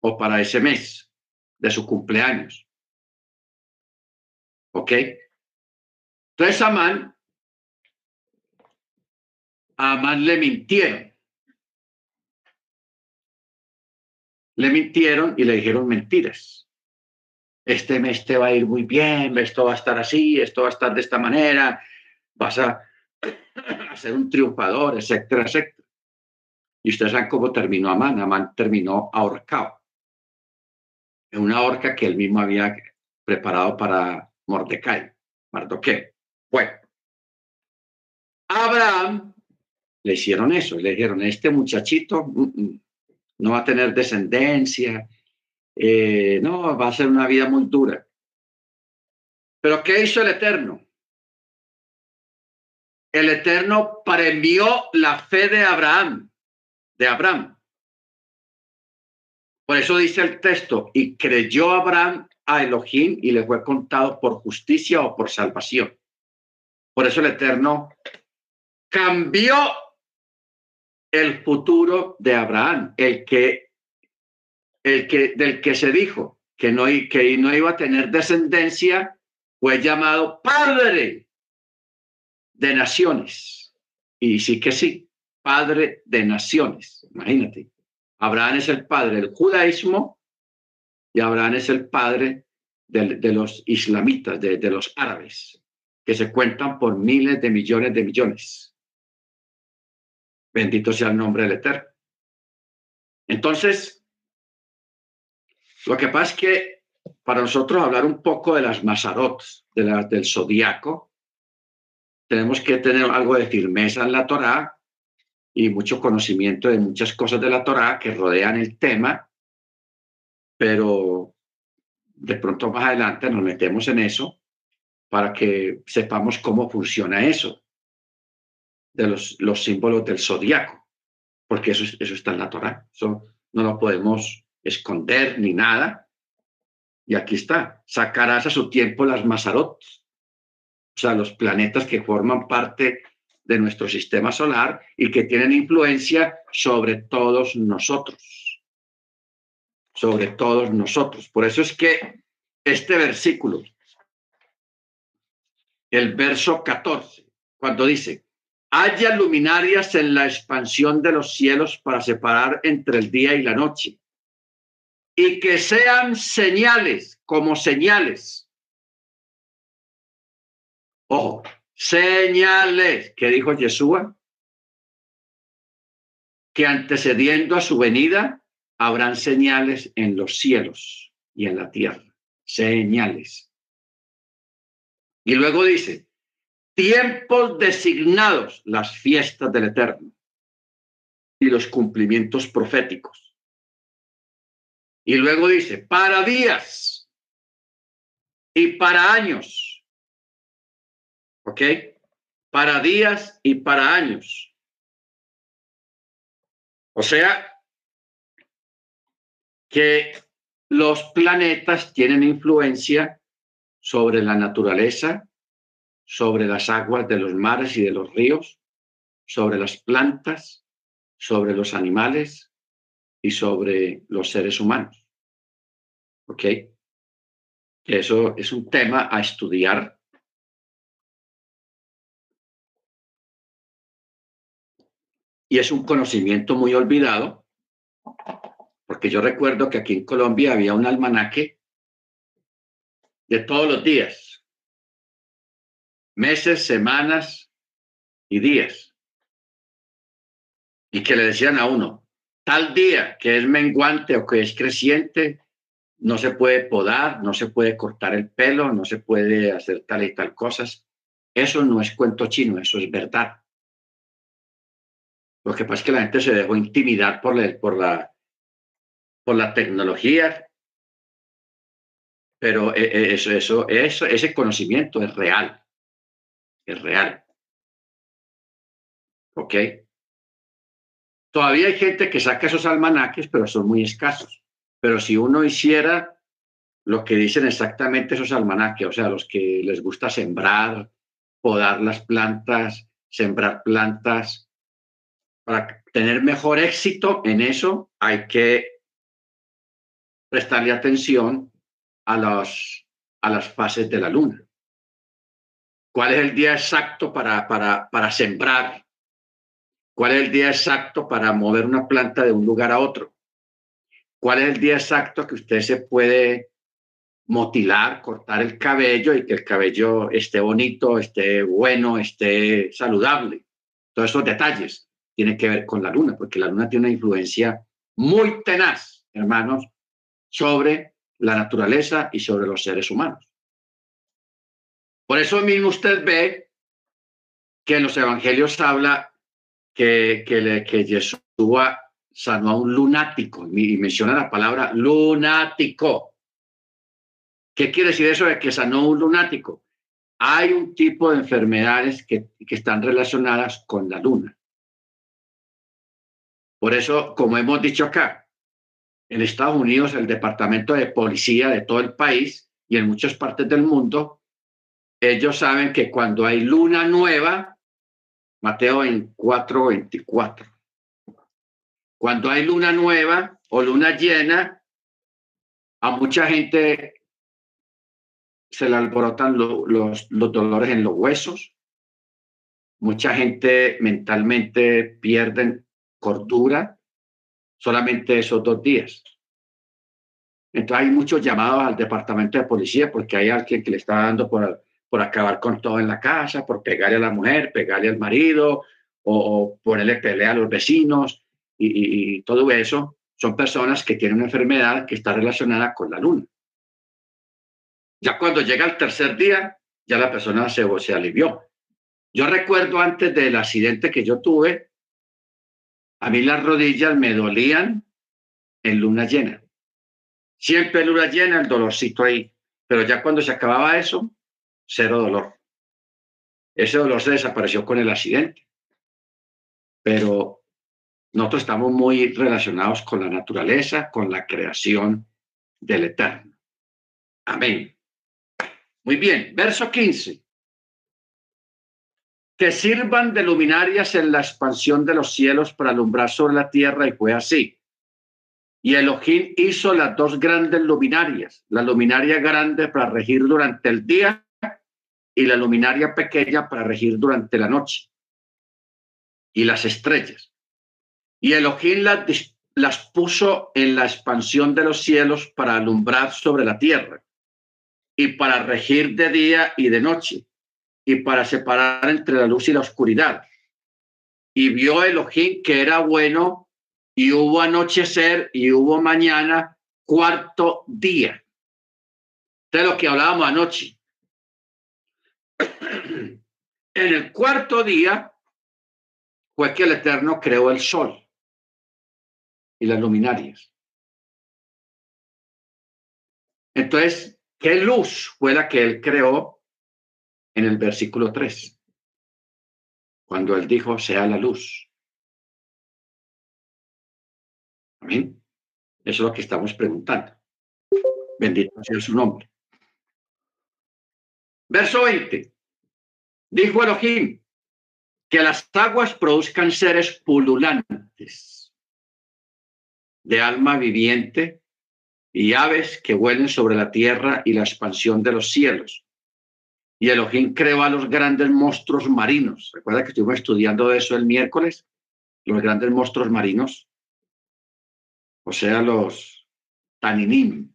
Speaker 1: o para ese mes de su cumpleaños. ¿Ok? Entonces Amán a Amán le mintieron. Le mintieron y le dijeron mentiras. Este mes te va a ir muy bien, esto va a estar así, esto va a estar de esta manera, vas a, ser un triunfador, etcétera, etcétera. Y ustedes saben cómo terminó Amán. Amán terminó ahorcado. En una horca que él mismo había preparado para Mordecai, Mardoqueo. Bueno, Abraham le hicieron eso, le dijeron, este muchachito mm, mm, no va a tener descendencia, eh, no, va a ser una vida muy dura. Pero ¿qué hizo el Eterno? El Eterno premió la fe de Abraham, de Abraham. Por eso dice el texto, y creyó Abraham a Elohim y le fue contado por justicia o por salvación. Por eso el Eterno cambió el futuro de Abraham, el que, el que, del que se dijo que no, que no iba a tener descendencia, fue llamado padre de naciones. Y sí que sí, padre de naciones. Imagínate, Abraham es el padre del judaísmo y Abraham es el padre de, los islamitas, de, de los árabes, que se cuentan por miles de millones de millones. Bendito sea el nombre del Eterno. Entonces, lo que pasa es que para nosotros hablar un poco de las Mazarot, de la, del zodiaco, tenemos que tener algo de firmeza en la Torá y mucho conocimiento de muchas cosas de la Torá que rodean el tema, pero de pronto más adelante nos metemos en eso para que sepamos cómo funciona eso de los, los símbolos del zodiaco, porque eso, eso está en la Torah. Eso no lo podemos esconder ni nada. Y aquí está, sacarás a su tiempo las Mazarot, o sea, los planetas que forman parte de nuestro sistema solar y que tienen influencia sobre todos nosotros. Sobre todos nosotros. Por eso es que este versículo, el verso 14, cuando dice, haya luminarias en la expansión de los cielos para separar entre el día y la noche, y que sean señales, como señales. Ojo, señales, que dijo Yeshua, que antecediendo a su venida habrán señales en los cielos y en la tierra. Señales. Y luego dice, tiempos designados, las fiestas del Eterno y los cumplimientos proféticos. Y luego dice, para días y para años. ¿Ok? Para días y para años. O sea, que los planetas tienen influencia sobre la naturaleza, sobre las aguas de los mares y de los ríos, sobre las plantas, sobre los animales y sobre los seres humanos. ¿Ok? Eso es un tema a estudiar. Y es un conocimiento muy olvidado, porque yo recuerdo que aquí en Colombia había un almanaque de todos los días, meses, semanas y días. Y que le decían a uno, tal día que es menguante o que es creciente, no se puede podar, no se puede cortar el pelo, no se puede hacer tal y tal cosas. Eso no es cuento chino, eso es verdad. Lo que pasa es que la gente se dejó intimidar por la, por la, por la tecnología pero eh, eh, eso, eso, eso, ese conocimiento es real, es real. ¿Ok? Todavía hay gente que saca esos almanaques, pero son muy escasos. Pero si uno hiciera lo que dicen exactamente esos almanaques, o sea, los que les gusta sembrar, podar las plantas, sembrar plantas, para tener mejor éxito en eso hay que prestarle atención a, los, a las fases de la luna. ¿Cuál es el día exacto para, para, para sembrar? ¿Cuál es el día exacto para mover una planta de un lugar a otro? ¿Cuál es el día exacto que usted se puede motilar, cortar el cabello y que el cabello esté bonito, esté bueno, esté saludable? Todos esos detalles tienen que ver con la luna, porque la luna tiene una influencia muy tenaz, hermanos, sobre la naturaleza y sobre los seres humanos. Por eso mismo usted ve que en los evangelios habla que, que, que Yeshua sanó a un lunático y menciona la palabra lunático. ¿Qué quiere decir eso de que sanó a un lunático? Hay un tipo de enfermedades que, que están relacionadas con la luna. Por eso, como hemos dicho acá, en Estados Unidos, el Departamento de Policía de todo el país y en muchas partes del mundo, ellos saben que cuando hay luna nueva, Mateo en 4:24, cuando hay luna nueva o luna llena, a mucha gente se le alborotan los, los dolores en los huesos, mucha gente mentalmente pierde cordura, solamente esos dos días. Entonces hay muchos llamados al departamento de policía porque hay alguien que le está dando por, por acabar con todo en la casa, por pegarle a la mujer, pegarle al marido o, ponerle pelea a los vecinos y, y, todo eso. Son personas que tienen una enfermedad que está relacionada con la luna. Ya cuando llega el tercer día, ya la persona se, se alivió. Yo recuerdo antes del accidente que yo tuve, a mí las rodillas me dolían en luna llena. Siempre en luna llena el dolorcito ahí, pero ya cuando se acababa eso, cero dolor. Ese dolor se desapareció con el accidente. Pero nosotros estamos muy relacionados con la naturaleza, con la creación del Eterno. Amén. Muy bien, verso 15 que sirvan de luminarias en la expansión de los cielos para alumbrar sobre la tierra, y fue así. Y Elohim hizo las dos grandes luminarias, la luminaria grande para regir durante el día y la luminaria pequeña para regir durante la noche, y las estrellas. Y Elohim las las puso en la expansión de los cielos para alumbrar sobre la tierra y para regir de día y de noche y para separar entre la luz y la oscuridad. Y vio Elohim que era bueno y hubo anochecer y hubo mañana, cuarto día. De lo que hablábamos anoche. En el cuarto día fue que el Eterno creó el sol y las luminarias. Entonces, ¿qué luz fue la que él creó en el versículo 3? Cuando él dijo, sea la luz. Amén. Eso es lo que estamos preguntando. Bendito sea su nombre. Verso 20. Dijo Elohim, que las aguas produzcan seres pululantes de alma viviente y aves que vuelen sobre la tierra y la expansión de los cielos. Y Elohim creó a los grandes monstruos marinos. Recuerda que estuvimos estudiando eso el miércoles, los grandes monstruos marinos, o sea, los taninim,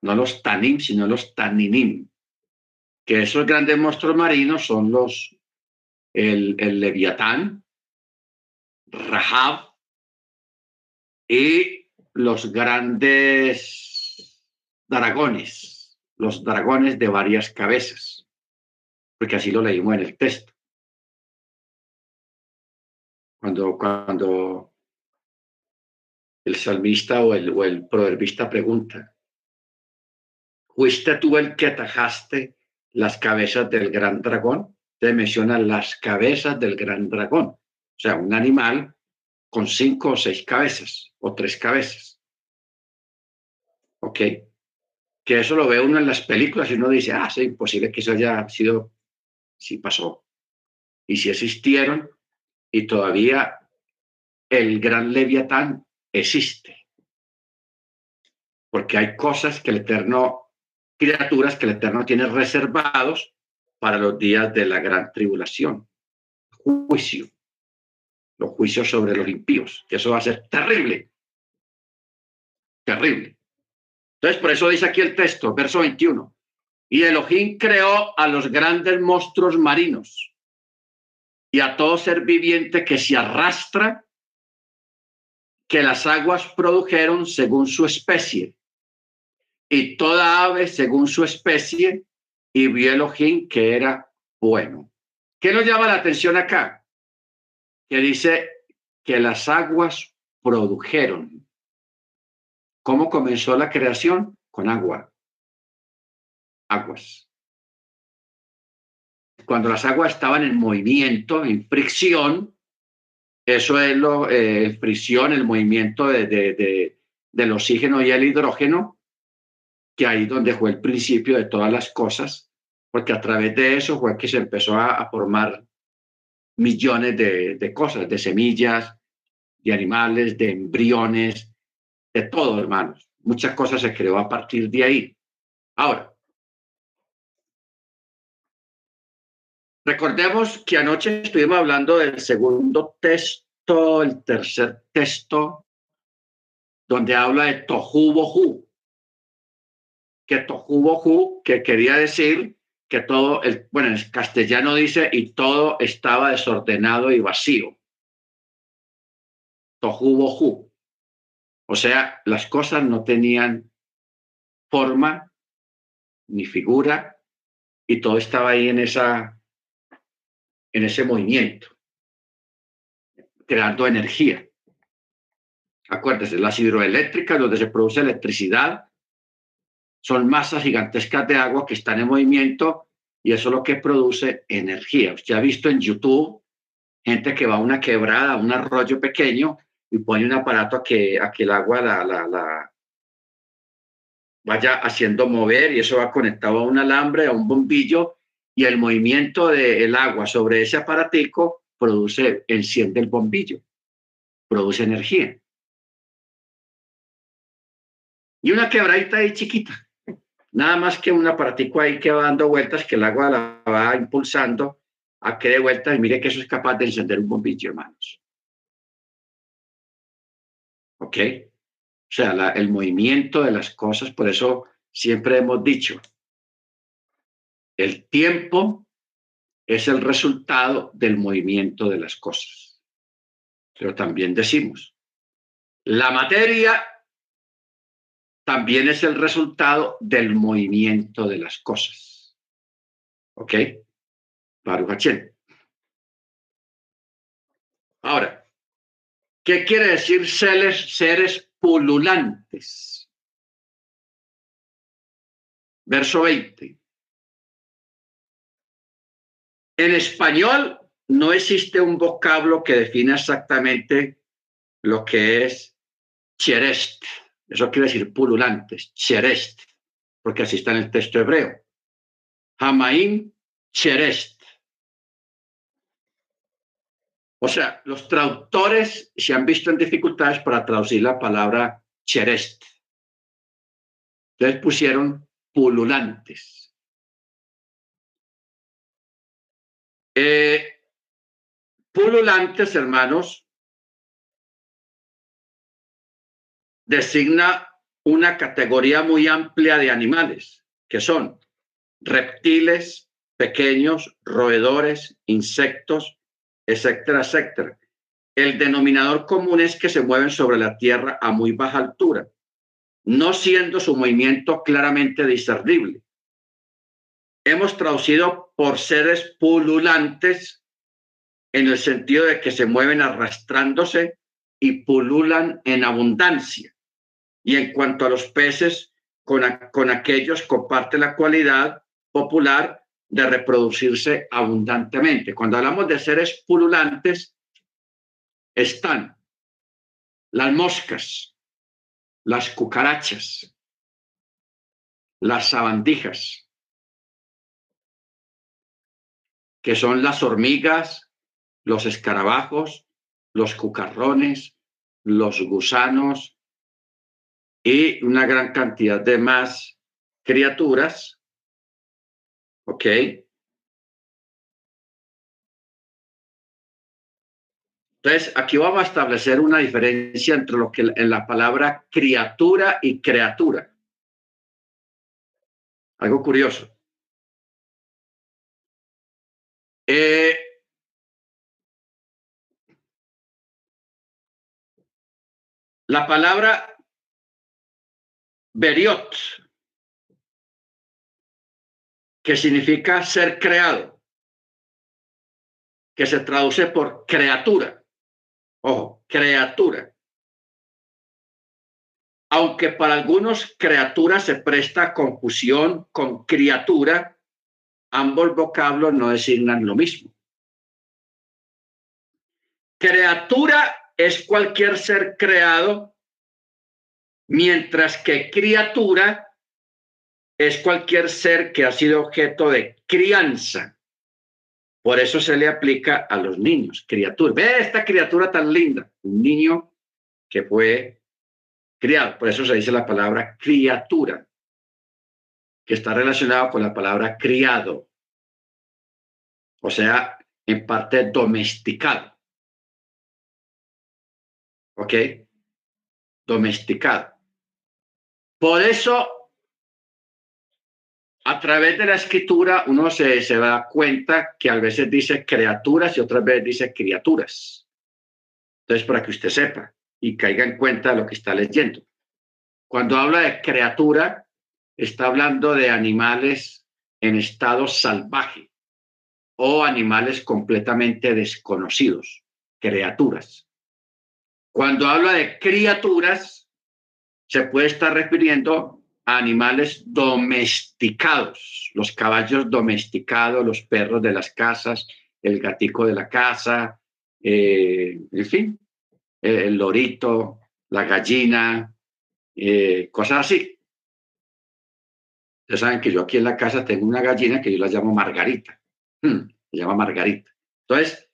Speaker 1: no los tanim, sino los taninim, que esos grandes monstruos marinos son los el, Leviatán, Rahab y los grandes dragones, los dragones de varias cabezas, porque así lo leímos en el texto. Cuando, cuando el salmista o el, o el proverbista pregunta, ¿fuiste tú el que atajaste las cabezas del gran dragón? te menciona las cabezas del gran dragón, o sea, un animal con cinco o seis cabezas o tres cabezas. ¿Ok? Que eso lo ve uno en las películas y uno dice, ah, es imposible que eso haya sido, sí pasó. Y si existieron y todavía el gran leviatán existe. Porque hay cosas que el Eterno, criaturas que el Eterno tiene reservados para los días de la gran tribulación. Juicio. Los juicios sobre los impíos. Eso va a ser terrible. Terrible. Entonces, por eso dice aquí el texto, verso 21. Y Elohim creó a los grandes monstruos marinos y a todo ser viviente que se arrastra, que las aguas produjeron según su especie, y toda ave según su especie, y vio Elohim que era bueno. ¿Qué nos llama la atención acá? Que dice que las aguas produjeron. ¿Cómo comenzó la creación? Con agua. Aguas. Cuando las aguas estaban en movimiento, en fricción, eso es lo, eh, fricción, el movimiento de, de, del oxígeno y el hidrógeno, que ahí donde fue el principio de todas las cosas, porque a través de eso fue que se empezó a, formar millones de, cosas, de semillas, de animales, de embriones, de todo, hermanos. Muchas cosas se creó a partir de ahí. Ahora, recordemos que anoche estuvimos hablando del segundo texto, el tercer texto, donde habla de Tohu Bohu. Que Tohu Bohu, que quería decir que todo, el, bueno, en castellano dice, y todo estaba desordenado y vacío. Tohu bohu. O sea, las cosas no tenían forma ni figura y todo estaba ahí en esa en ese movimiento creando energía. Acuérdense, las hidroeléctricas donde se produce electricidad son masas gigantescas de agua que están en movimiento y eso es lo que produce energía. Usted ha visto en YouTube gente que va a una quebrada, a un arroyo pequeño y pone un aparato a que, a que el agua la, la, la vaya haciendo mover y eso va conectado a un alambre, a un bombillo y el movimiento del agua sobre ese aparatico produce, enciende el bombillo, produce energía. Y una quebradita ahí chiquita nada más que un aparatico ahí que va dando vueltas, que el agua la va impulsando a que dé vueltas y mire que eso es capaz de encender un bombillo, hermanos. ¿Ok? O sea, el movimiento de las cosas, por eso siempre hemos dicho, el tiempo es el resultado del movimiento de las cosas. Pero también decimos, la materia también es el resultado del movimiento de las cosas. ¿Ok? Baruch Ahora, ¿qué quiere decir seres, seres pululantes? Verso 20. En español no existe un vocablo que defina exactamente lo que es cherest. Eso quiere decir pululantes, cherest, porque así está en el texto hebreo. Hamaim cherest. O sea, los traductores se han visto en dificultades para traducir la palabra cherest. Entonces pusieron pululantes. Eh, pululantes, hermanos, designa una categoría muy amplia de animales, que son reptiles, pequeños, roedores, insectos, etcétera, etcétera. El denominador común es que se mueven sobre la Tierra a muy baja altura, no siendo su movimiento claramente discernible. Hemos traducido por seres pululantes en el sentido de que se mueven arrastrándose y pululan en abundancia. Y en cuanto a los peces, con, aquellos comparte la cualidad popular de reproducirse abundantemente. Cuando hablamos de seres pululantes, están las moscas, las cucarachas, las sabandijas, que son las hormigas, los escarabajos, los cucarrones, los gusanos, y una gran cantidad de más criaturas. ¿Ok? Entonces, aquí vamos a establecer una diferencia entre lo que en la palabra criatura y criatura. Algo curioso. Eh, la palabra Beriot, que significa ser creado, que se traduce por criatura. Ojo, criatura. Aunque para algunos criatura se presta confusión con criatura, ambos vocablos no designan lo mismo. Criatura es cualquier ser creado mientras que criatura es cualquier ser que ha sido objeto de crianza. Por eso se le aplica a los niños, criatura. Ve esta criatura tan linda, un niño que fue criado. Por eso se dice la palabra criatura, que está relacionado con la palabra criado. O sea, en parte domesticado. ¿Ok? Domesticado. Por eso, a través de la escritura, uno se, se da cuenta que a veces dice criaturas y otras veces dice criaturas. Entonces, para que usted sepa y caiga en cuenta de lo que está leyendo. Cuando habla de criatura, está hablando de animales en estado salvaje o animales completamente desconocidos, criaturas. Cuando habla de criaturas, se puede estar refiriendo a animales domesticados, los caballos domesticados, los perros de las casas, el gatico de la casa, eh, en fin, el lorito, la gallina, eh, cosas así. Ya saben que yo aquí en la casa tengo una gallina que yo la llamo Margarita. Hmm, se llama Margarita. Entonces,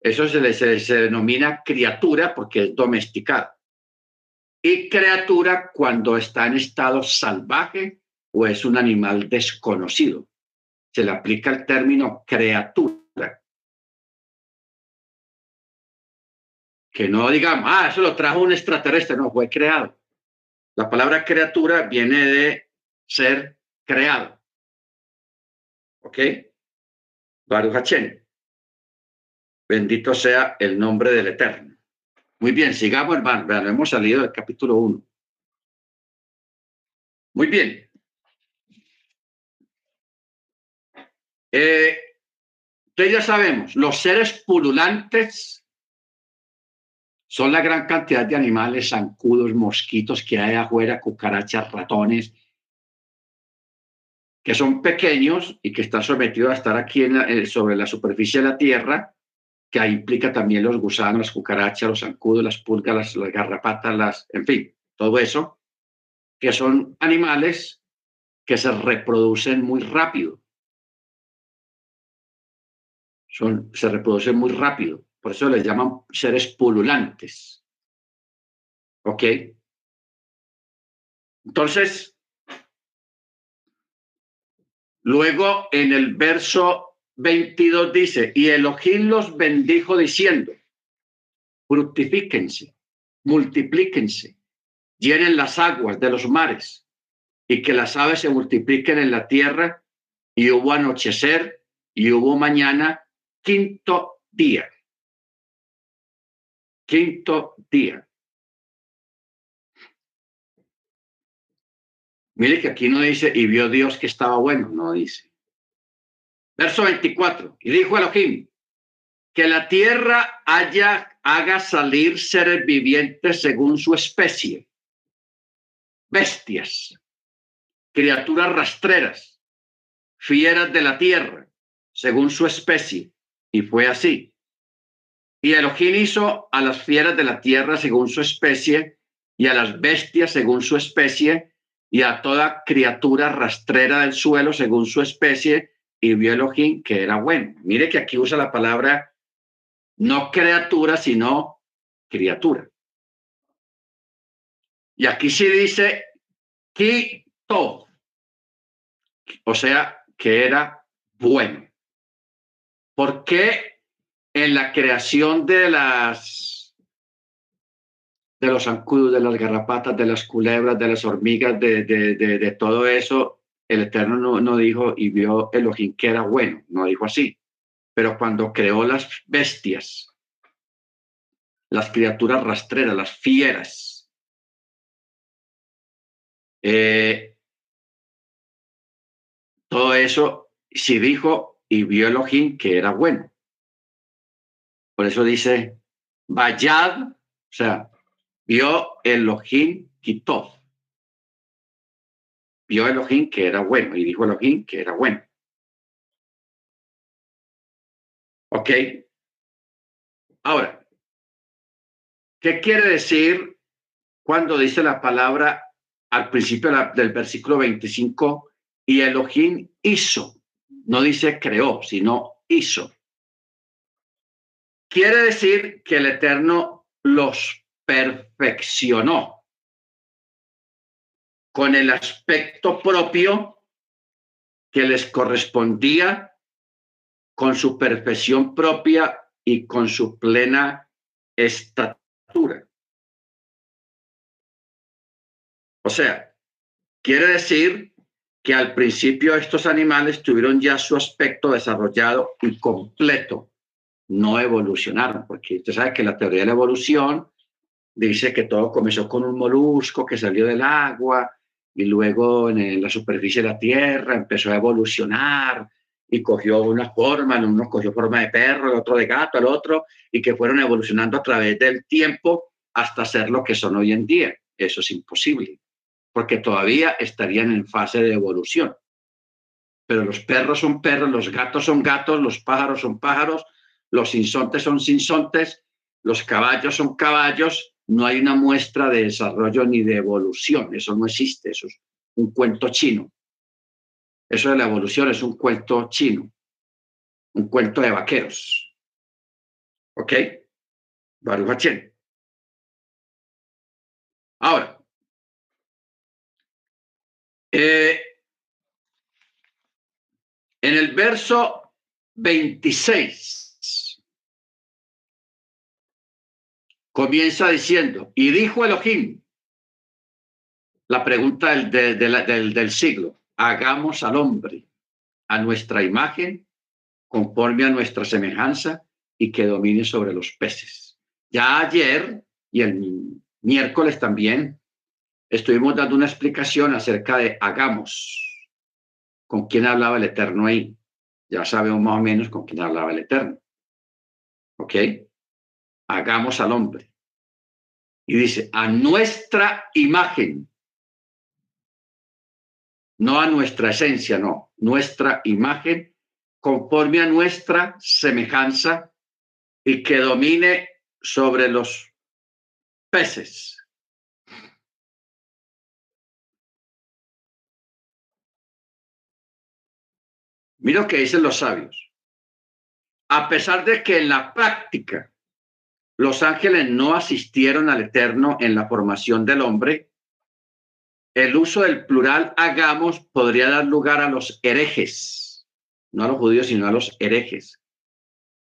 Speaker 1: eso se, se denomina criatura porque es domesticado y criatura cuando está en estado salvaje o es un animal desconocido. Se le aplica el término criatura. que no digamos, ah, eso lo trajo un extraterrestre, no, fue creado. La palabra criatura viene de ser creado. ¿Ok? Baruch Bendito sea el nombre del Eterno. Muy bien, sigamos, hermano. Hemos salido del capítulo 1. Muy bien. Eh, ya sabemos, los seres pululantes son la gran cantidad de animales, zancudos, mosquitos que hay afuera, cucarachas, ratones, que son pequeños y que están sometidos a estar aquí en sobre la superficie de la Tierra, que implica también los gusanos, las cucarachas, los zancudos, las pulgas, las, garrapatas, las, en fin, todo eso, que son animales que se reproducen muy rápido. Son, se reproducen muy rápido. Por eso les llaman seres pululantes. ¿Ok? Entonces, luego en el verso 22 dice, y Elohim los bendijo diciendo, fructifíquense, multiplíquense, llenen las aguas de los mares y que las aves se multipliquen en la tierra. Y hubo anochecer y hubo mañana, quinto día quinto día. Mire que aquí no dice, y vio Dios que estaba bueno, no dice. Verso 24, y dijo Elohim, que la tierra haya, haga salir seres vivientes según su especie, bestias, criaturas rastreras, fieras de la tierra, según su especie. Y fue así. Y Elohim hizo a las fieras de la tierra según su especie, y a las bestias según su especie, y a toda criatura rastrera del suelo según su especie, y vio Elohim que era bueno. Mire que aquí usa la palabra no criatura, sino criatura. Y aquí sí dice quito, o sea, que era bueno. ¿Por qué en la creación de las de los zancudos, de las garrapatas, de las culebras, de las hormigas, de, de, todo eso, el Eterno no, no, dijo y vio Elohim que era bueno, no dijo así. Pero cuando creó las bestias, las criaturas rastreras, las fieras, eh, todo eso, sí dijo y vio Elohim que era bueno. Por eso dice, Vayad, o sea, vio Elohim quitó. Vio Elohim que era bueno y dijo Elohim que era bueno. ¿Ok? Ahora, ¿qué quiere decir cuando dice la palabra al principio del versículo 25 y Elohim hizo? No dice creó, sino hizo. Quiere decir que el Eterno los perfeccionó con el aspecto propio que les correspondía, con su perfección propia y con su plena estatura. O sea, quiere decir que al principio estos animales tuvieron ya su aspecto desarrollado y completo no evolucionaron, porque usted sabe que la teoría de la evolución dice que todo comenzó con un molusco que salió del agua y luego en la superficie de la Tierra empezó a evolucionar y cogió una forma, uno cogió forma de perro, el otro de gato, el otro, y que fueron evolucionando a través del tiempo hasta ser lo que son hoy en día. Eso es imposible, porque todavía estarían en fase de evolución. Pero los perros son perros, los gatos son gatos, los pájaros son pájaros, los sinsontes son sinsontes, los caballos son caballos, no hay una muestra de desarrollo ni de evolución, eso no existe, eso es un cuento chino. Eso de la evolución es un cuento chino, un cuento de vaqueros. ¿Ok? Baruch Ahora, eh, en el verso 26 comienza diciendo, y dijo Elohim, la pregunta del, del, del siglo, hagamos al hombre a nuestra imagen, conforme a nuestra semejanza, y que domine sobre los peces. Ya ayer y el miércoles también estuvimos dando una explicación acerca de hagamos, con quién hablaba el Eterno ahí. Ya sabemos más o menos con quién hablaba el Eterno. ¿Ok? Hagamos al hombre. Y dice, a nuestra imagen. No a nuestra esencia, no. Nuestra imagen conforme a nuestra semejanza y que domine sobre los peces. Mira lo que dicen los sabios. A pesar de que en la práctica los ángeles no asistieron al Eterno en la formación del hombre, el uso del plural hagamos podría dar lugar a los herejes, no a los judíos, sino a los herejes,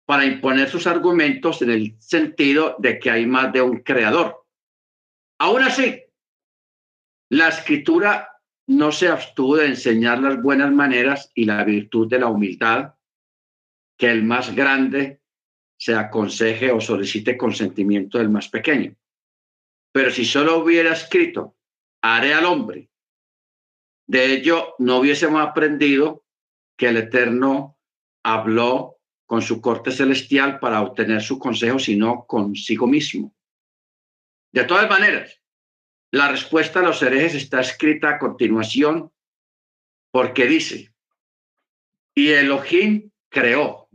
Speaker 1: para imponer sus argumentos en el sentido de que hay más de un creador. Aún así, la escritura no se abstuvo de enseñar las buenas maneras y la virtud de la humildad, que el más grande se aconseje o solicite consentimiento del más pequeño. Pero si solo hubiera escrito, haré al hombre, de ello no hubiésemos aprendido que el Eterno habló con su corte celestial para obtener su consejo, sino consigo mismo. De todas maneras, la respuesta a los herejes está escrita a continuación porque dice, y Elohim creó.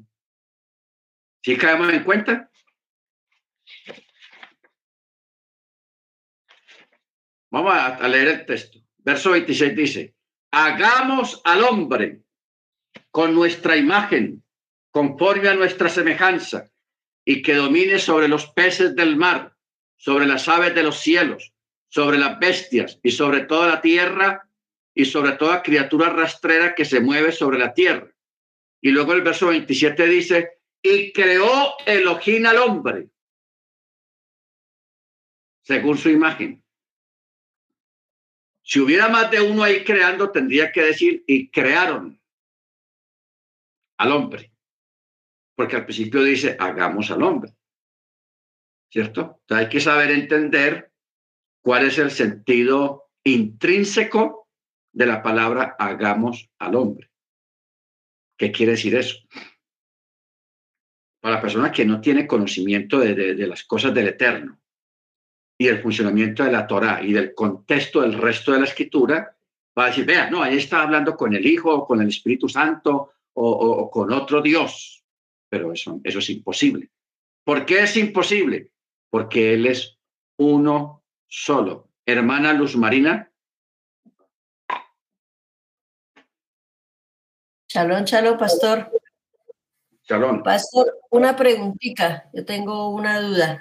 Speaker 1: ¿Sí caemos en cuenta? Vamos a, leer el texto. Verso 26 dice, hagamos al hombre con nuestra imagen, conforme a nuestra semejanza, y que domine sobre los peces del mar, sobre las aves de los cielos sobre las bestias y sobre toda la tierra y sobre toda criatura rastrera que se mueve sobre la tierra. Y luego el verso 27 dice, y creó Elohim al hombre según su imagen. Si hubiera más de uno ahí creando, tendría que decir, y crearon al hombre. Porque al principio dice, hagamos al hombre. ¿Cierto? Entonces hay que saber entender cuál es el sentido intrínseco de la palabra hagamos al hombre. ¿Qué quiere decir eso? Para la persona que no tiene conocimiento de, las cosas del Eterno y el funcionamiento de la Torah y del contexto del resto de la escritura, va a decir, vea, no, ahí está hablando con el Hijo, o con el Espíritu Santo o, o con otro Dios. Pero eso, eso es imposible. ¿Por qué es imposible? Porque Él es uno solo. Hermana Luz Marina.
Speaker 3: Shalom, shalom, pastor.
Speaker 1: Shalom.
Speaker 3: Pastor, una preguntita. Yo tengo una duda.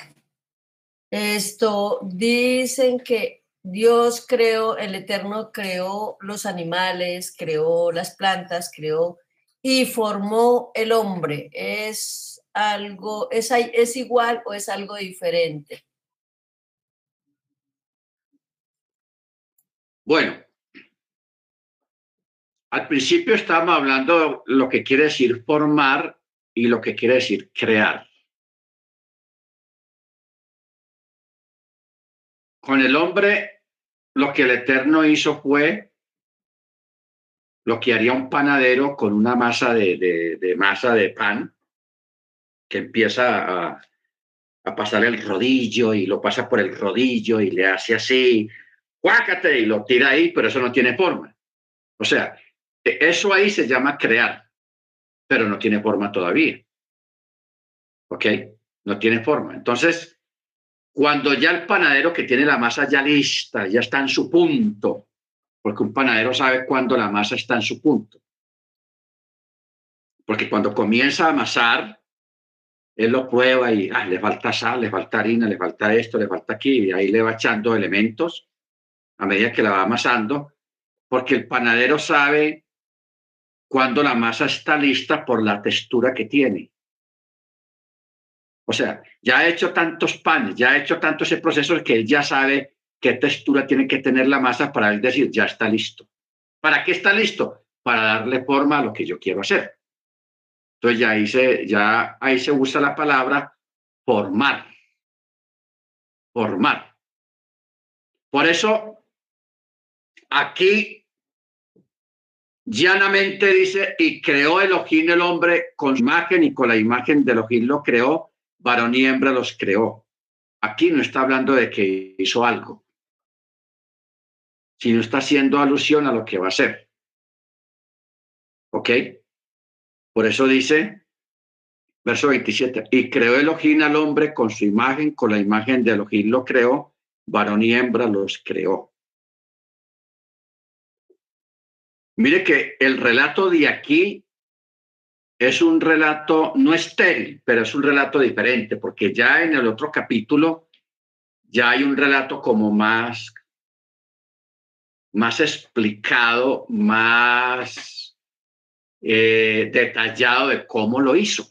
Speaker 3: Esto, dicen que Dios creó, el Eterno creó los animales, creó las plantas, creó y formó el hombre. ¿Es algo, es, es igual o es algo diferente?
Speaker 1: Bueno, al principio estábamos hablando de lo que quiere decir formar y lo que quiere decir crear. Con el hombre, lo que el Eterno hizo fue lo que haría un panadero con una masa de, masa de pan, que empieza a, a pasar el rodillo y lo pasa por el rodillo y le hace así, cuácate y lo tira ahí, pero eso no tiene forma. O sea, e, eso ahí se llama crear, pero no tiene forma todavía. ¿Ok? No tiene forma. Entonces, cuando ya el panadero que tiene la masa ya lista, ya está en su punto, porque un panadero sabe cuándo la masa está en su punto. Porque cuando comienza a amasar, él lo prueba y ah, le falta sal, le falta harina, le falta esto, le falta aquí, y ahí le va echando elementos a medida que la va amasando, porque el panadero sabe cuando la masa está lista por la textura que tiene. O sea, ya ha hecho tantos panes, ya ha hecho tanto ese proceso que él ya sabe qué textura tiene que tener la masa para él decir, ya está listo. ¿Para qué está listo? Para darle forma a lo que yo quiero hacer. Entonces ya ahí se, ya ahí se usa la palabra formar. Formar. Por eso, aquí llanamente dice, y creó Elohim el hombre con su imagen y con la imagen de Elohim lo creó, varón y hembra los creó. Aquí no está hablando de que hizo algo, sino está haciendo alusión a lo que va a hacer. ¿Ok? Por eso dice, verso 27, y creó Elohim al hombre con su imagen, con la imagen de Elohim lo creó, varón y hembra los creó. Mire que el relato de aquí es un relato no estéril, pero es un relato diferente, porque ya en el otro capítulo ya hay un relato como más, más explicado, más eh, detallado de cómo lo hizo.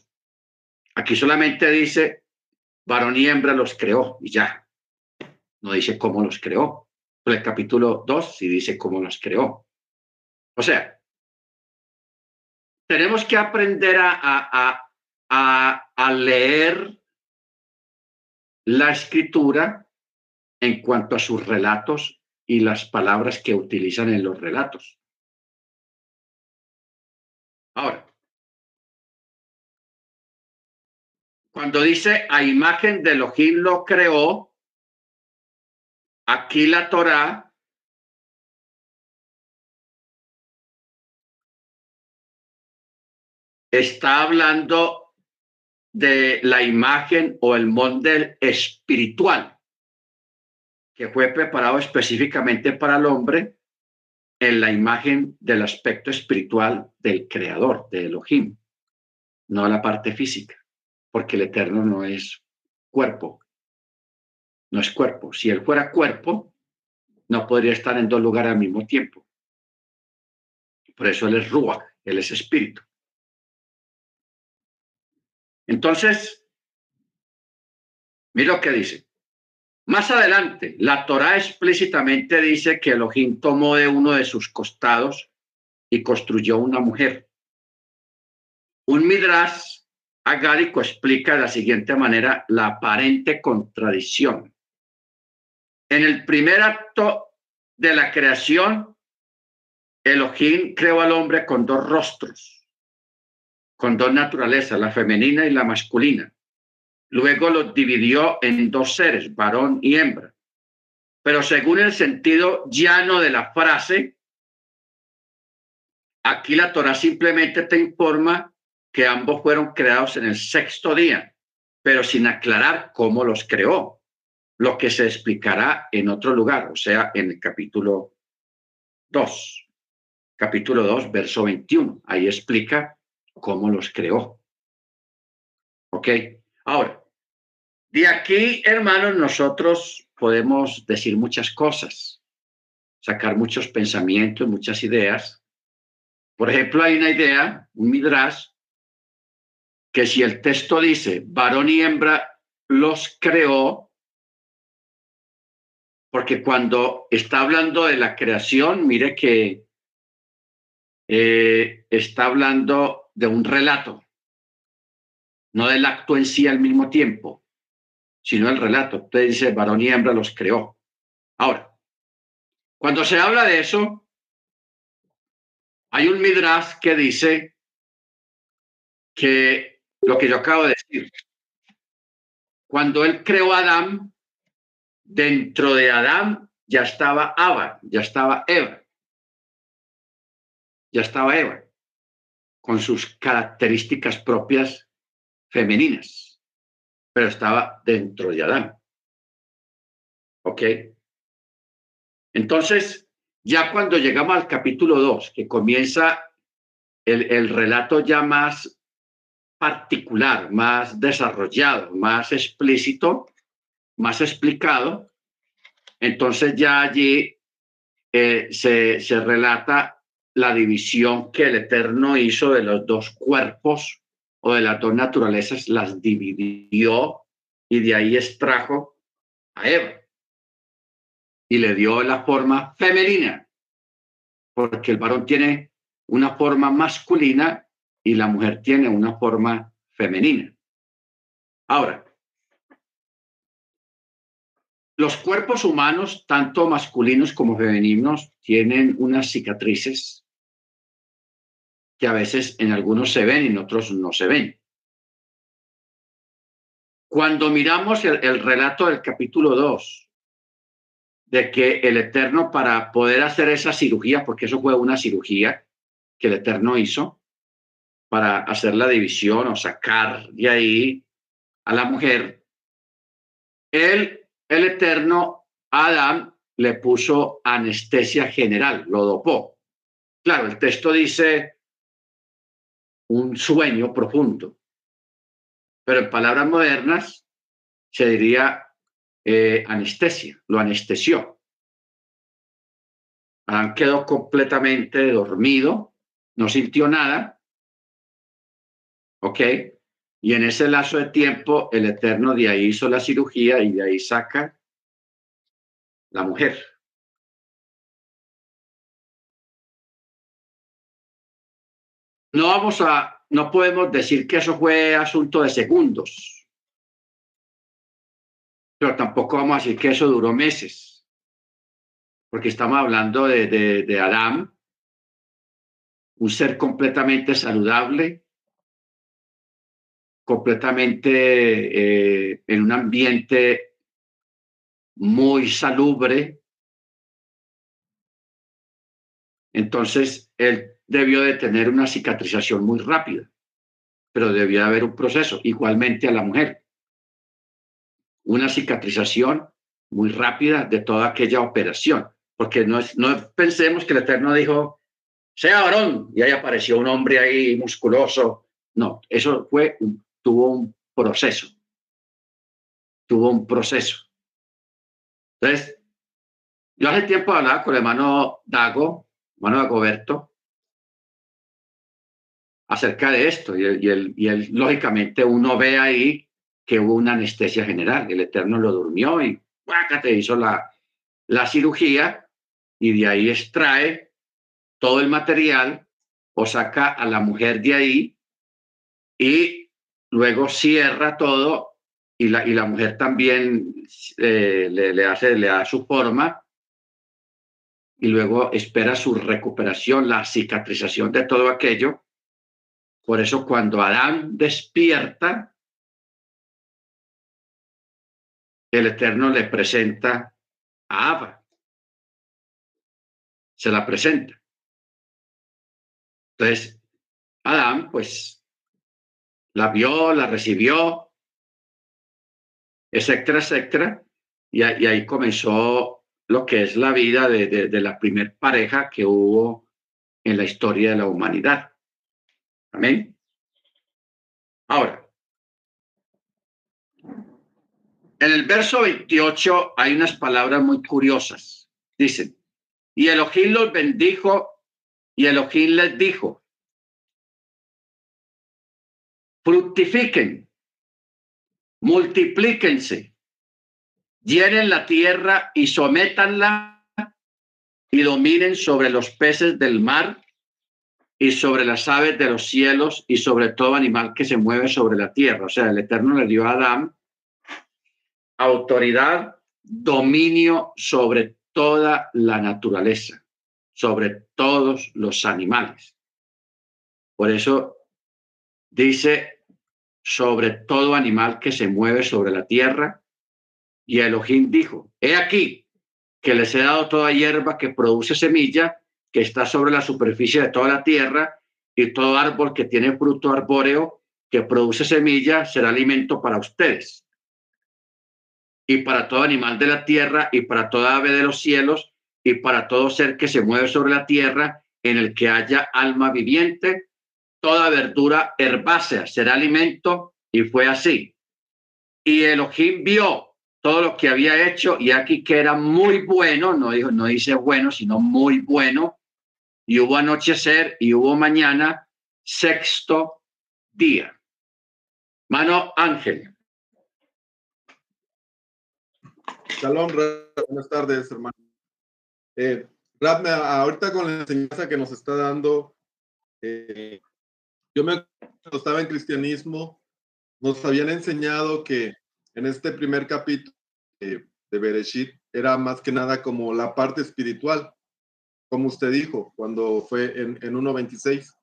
Speaker 1: Aquí solamente dice, varón y hembra los creó y ya. No dice cómo los creó. El capítulo 2 sí dice cómo los creó. O sea, tenemos que aprender a, leer la escritura en cuanto a sus relatos y las palabras que utilizan en los relatos. Ahora, cuando dice a imagen de Elohim lo creó, aquí la Torá está hablando de la imagen o el molde espiritual que fue preparado específicamente para el hombre en la imagen del aspecto espiritual del creador, de Elohim, no la parte física, porque el eterno no es cuerpo, no es cuerpo. Si él fuera cuerpo, no podría estar en dos lugares al mismo tiempo. Por eso él es Ruach, él es espíritu. Entonces, mira lo que dice. Más adelante, la Torá explícitamente dice que Elohim tomó de uno de sus costados y construyó una mujer. Un midrash agárico explica de la siguiente manera la aparente contradicción. En el primer acto de la creación, Elohim creó al hombre con dos rostros con dos naturalezas, la femenina y la masculina. Luego los dividió en dos seres, varón y hembra. Pero según el sentido llano de la frase, aquí la Torah simplemente te informa que ambos fueron creados en el sexto día, pero sin aclarar cómo los creó, lo que se explicará en otro lugar, o sea, en el capítulo 2, capítulo 2, verso 21. Ahí explica cómo los creó. ¿Ok? Ahora, de aquí, hermanos, nosotros podemos decir muchas cosas, sacar muchos pensamientos, muchas ideas. Por ejemplo, hay una idea, un midrash, que si el texto dice varón y hembra los creó, porque cuando está hablando de la creación, mire que eh, está hablando de un relato, no del acto en sí al mismo tiempo, sino el relato. Usted dice, varón y hembra los creó. Ahora, cuando se habla de eso, hay un midrash que dice que lo que yo acabo de decir, cuando él creó a Adán, dentro de Adán ya estaba Ava, ya estaba Eva, ya estaba Eva con sus características propias femeninas, pero estaba dentro de Adán. ¿Ok? Entonces, ya cuando llegamos al capítulo 2, que comienza el, el relato ya más particular, más desarrollado, más explícito, más explicado, entonces ya allí eh, se, se relata la división que el Eterno hizo de los dos cuerpos o de las dos naturalezas las dividió y de ahí extrajo a Eva y le dio la forma femenina, porque el varón tiene una forma masculina y la mujer tiene una forma femenina. Ahora, los cuerpos humanos, tanto masculinos como femeninos, tienen unas cicatrices que a veces en algunos se ven y en otros no se ven. Cuando miramos el, relato del capítulo 2, de que el Eterno para poder hacer esa cirugía, porque eso fue una cirugía que el Eterno hizo, para hacer la división o sacar de ahí a la mujer, él, el Eterno, Adán, le puso anestesia general, lo dopó. Claro, el texto dice un sueño profundo, pero en palabras modernas se diría eh, anestesia, lo anestesió. Adán quedó completamente dormido, no sintió nada, ¿ok? Y en ese lazo de tiempo, el Eterno de ahí hizo la cirugía y de ahí saca la mujer. No vamos a, no podemos decir que eso fue asunto de segundos, pero tampoco vamos a decir que eso duró meses, porque estamos hablando de, de, Adán, un ser completamente saludable, completamente eh, en un ambiente muy salubre. Entonces, él debió de tener una cicatrización muy rápida, pero debió de haber un proceso, igualmente a la mujer. Una cicatrización muy rápida de toda aquella operación, porque no, no pensemos que el Eterno dijo, sea varón, y ahí apareció un hombre ahí musculoso. No, eso fue tuvo un proceso. Tuvo un proceso. Entonces, yo hace tiempo hablaba con el hermano Dago, hermano Dagoberto, acerca de esto. Y él, y, él, lógicamente, uno ve ahí que hubo una anestesia general. El Eterno lo durmió y te hizo la, la cirugía y de ahí extrae todo el material o saca a la mujer de ahí y luego cierra todo y la, y la mujer también eh, le, le, hace, le da su forma y luego espera su recuperación, la cicatrización de todo aquello. Por eso cuando Adán despierta, el Eterno le presenta a Abba. Se la presenta. Entonces, Adán, pues la vio, la recibió, etcétera, etcétera. Y, ahí comenzó lo que es la vida de, de la primer pareja que hubo en la historia de la humanidad. Amén. Ahora, en el verso 28 hay unas palabras muy curiosas. Dicen, y Elohim los bendijo y Elohim les dijo, fructifiquen, multiplíquense, llenen la tierra y sométanla y dominen sobre los peces del mar y sobre las aves de los cielos y sobre todo animal que se mueve sobre la tierra. O sea, el Eterno le dio a Adán autoridad, dominio sobre toda la naturaleza, sobre todos los animales. Por eso dice sobre todo animal que se mueve sobre la tierra. Y Elohim dijo, he aquí que les he dado toda hierba que produce semilla, que está sobre la superficie de toda la tierra, y todo árbol que tiene fruto arbóreo, que produce semilla, será alimento para ustedes. Y para todo animal de la tierra, y para toda ave de los cielos, y para todo ser que se mueve sobre la tierra, en el que haya alma viviente, toda verdura herbácea será alimento, y fue así. Y Elohim vio todo lo que había hecho, y aquí que era muy bueno, no, dijo, no dice bueno, sino muy bueno, y hubo anochecer y hubo mañana, sexto día. Mano Ángel.
Speaker 4: Shalom, buenas tardes, hermano. Eh, ahorita con la enseñanza que nos está dando, eh, yo me cuando estaba en cristianismo, nos habían enseñado que en este primer capítulo de Bereshit era más que nada como la parte espiritual, como usted dijo, cuando fue en, en 1.26.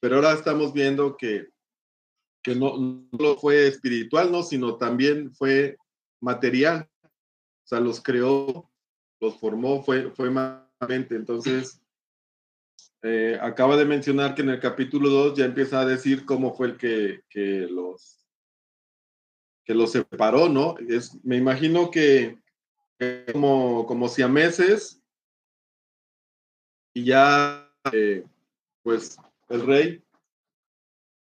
Speaker 4: Pero ahora estamos viendo que, que no, no fue espiritual, ¿no? sino también fue material. O sea, los creó, los formó, fue, fue Entonces, eh, acaba de mencionar que en el capítulo 2 ya empieza a decir cómo fue el que, que los que los separó, ¿no? Es, me imagino que como, como si a meses y ya, eh, pues, el rey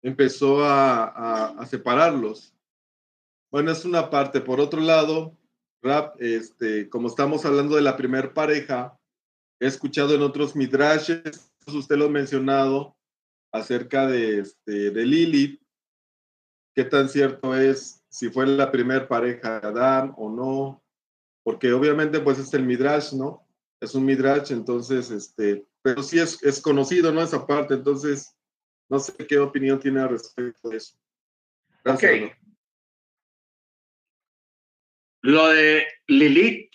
Speaker 4: empezó a, a, separarlos. Bueno, es una parte. Por otro lado, Rap, este, como estamos hablando de la primer pareja, he escuchado en otros midrashes, usted lo ha mencionado, acerca de, este, de Lilith, qué tan cierto es si fue la primer pareja de Adán o no, porque obviamente pues es el midrash, ¿no? Es un midrash, entonces, este, pero sí es, es conocido, ¿no? Esa parte, entonces, no sé qué opinión tiene al respecto de eso.
Speaker 1: Gracias, Lo de Lilith,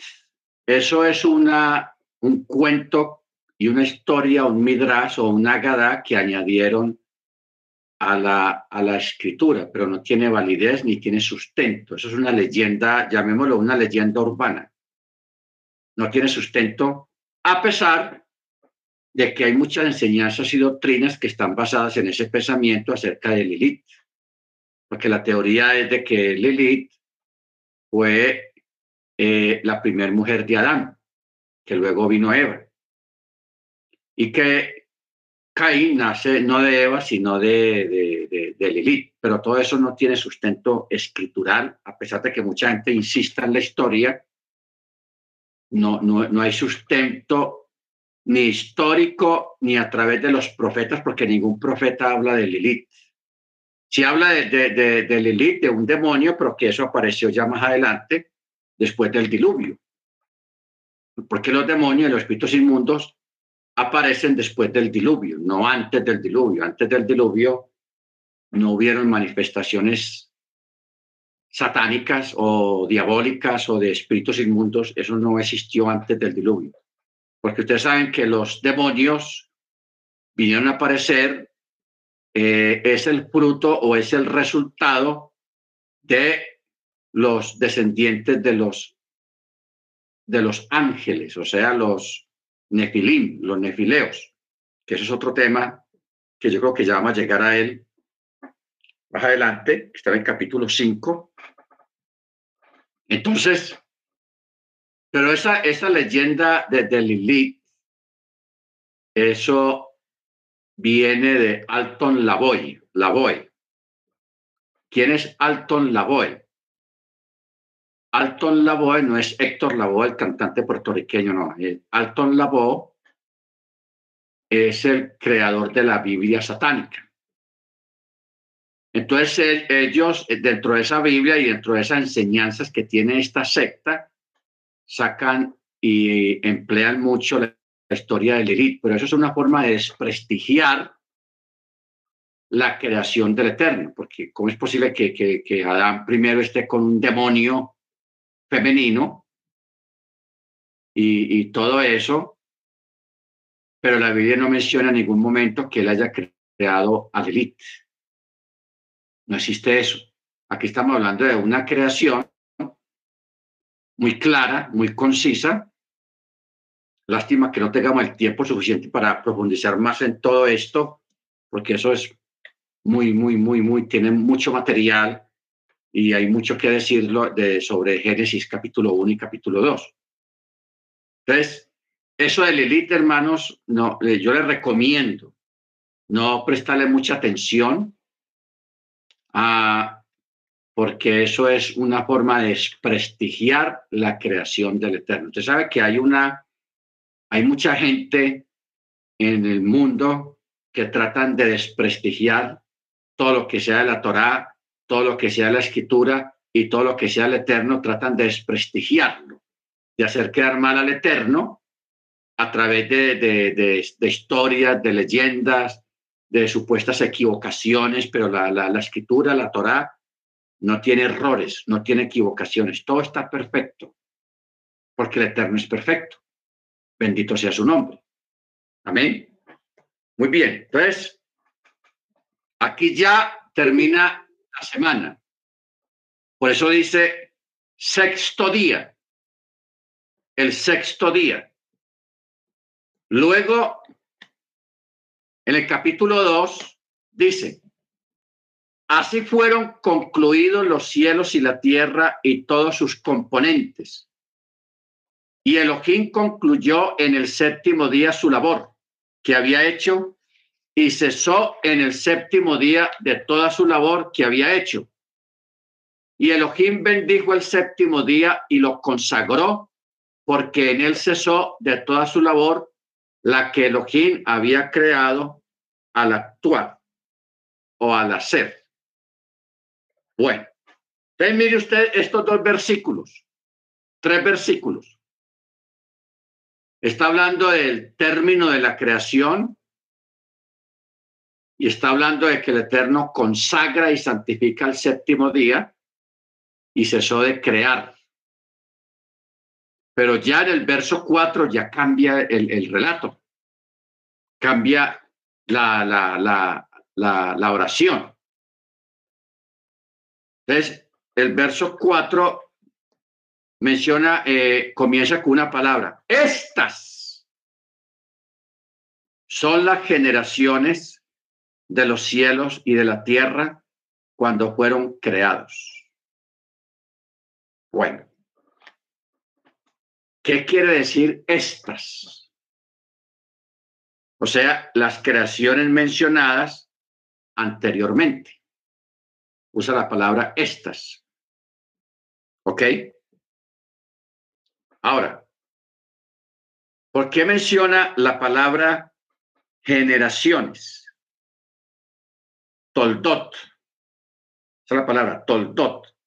Speaker 1: eso es una, un cuento y una historia, un midrash o una gada que añadieron a la, a la escritura, pero no tiene validez ni tiene sustento. Eso es una leyenda, llamémoslo una leyenda urbana. No tiene sustento, a pesar de que hay muchas enseñanzas y doctrinas que están basadas en ese pensamiento acerca de Lilith. Porque la teoría es de que Lilith fue eh, la primera mujer de Adán, que luego vino Eva. Y que Caín nace no de Eva, sino de, de, Lilith, pero todo eso no tiene sustento escritural, a pesar de que mucha gente insista en la historia, no, no, no hay sustento ni histórico ni a través de los profetas, porque ningún profeta habla de Lilith. Si habla de, de, Lilith, de un demonio, pero que eso apareció ya más adelante, después del diluvio. Porque los demonios y los espíritus inmundos aparecen después del diluvio, no antes del diluvio. Antes del diluvio no hubieron manifestaciones satánicas o diabólicas o de espíritus inmundos, eso no existió antes del diluvio. Porque ustedes saben que los demonios vinieron a aparecer, eh, es el fruto o es el resultado de los descendientes de los, de los ángeles, o sea, los, Nefilim, los nefileos, que es otro tema que yo creo que ya vamos a llegar a él más adelante, está en capítulo 5. Entonces, pero esa, esa leyenda de, de eso viene de Alton Lavoy. Lavoy. ¿Quién es Alton Lavoy? Alton Lavoe no es Héctor Lavoe, el cantante puertorriqueño, no. Eh, Alton Lavoe es el creador de la Biblia satánica. Entonces ellos, eh, dentro de esa Biblia y dentro de esas enseñanzas que tiene esta secta, sacan y emplean mucho la historia del Lilith, pero eso es una forma de desprestigiar la creación del Eterno, porque ¿cómo es posible que, que, que Adán primero esté con un demonio femenino y, todo eso, pero la Biblia no menciona en ningún momento que él haya creado a Lilith. No existe eso. Aquí estamos hablando de una creación muy clara, muy concisa. Lástima que no tengamos el tiempo suficiente para profundizar más en todo esto, porque eso es muy, muy, muy, muy, tiene mucho material y hay mucho que decirlo de, sobre Génesis capítulo 1 y capítulo 2. Entonces, eso de Lilith, hermanos, no, eh, yo les recomiendo no prestarle mucha atención a, porque eso es una forma de desprestigiar la creación del Eterno. Usted sabe que hay una, hay mucha gente en el mundo que tratan de desprestigiar todo lo que sea de la Torá todo lo que sea la escritura y todo lo que sea el eterno tratan de desprestigiarlo, de hacer quedar mal al eterno a través de, de, historias, de leyendas, de supuestas equivocaciones, pero la, la, escritura, la Torá, no tiene errores, no tiene equivocaciones, todo está perfecto, porque el Eterno es perfecto. Bendito sea su nombre. Amén. Muy bien, entonces, aquí ya termina la semana. Por eso dice sexto día, el sexto día. Luego, en el capítulo 2, dice, Así fueron concluidos los cielos y la tierra y todos sus componentes. Y Elohim concluyó en el séptimo día su labor que había hecho y cesó en el séptimo día de toda su labor que había hecho. Y Elohim bendijo el séptimo día y lo consagró porque en él cesó de toda su labor la que Elohim había creado al actuar o al hacer. Bueno, entonces mire usted estos dos versículos, tres versículos. Está hablando del término de la creación y está hablando de que el Eterno consagra y santifica el séptimo día y cesó de crear. Pero ya en el verso 4 ya cambia el, relato, cambia la, la, la, la, oración. Entonces, el verso 4 menciona, eh, comienza con una palabra. Estas son las generaciones de los cielos y de la tierra cuando fueron creados. Bueno, ¿qué quiere decir estas? O sea, las creaciones mencionadas anteriormente usa la palabra estas. ¿Ok? Ahora, ¿por qué menciona la palabra generaciones? Toldot. Esa es la palabra, toldot.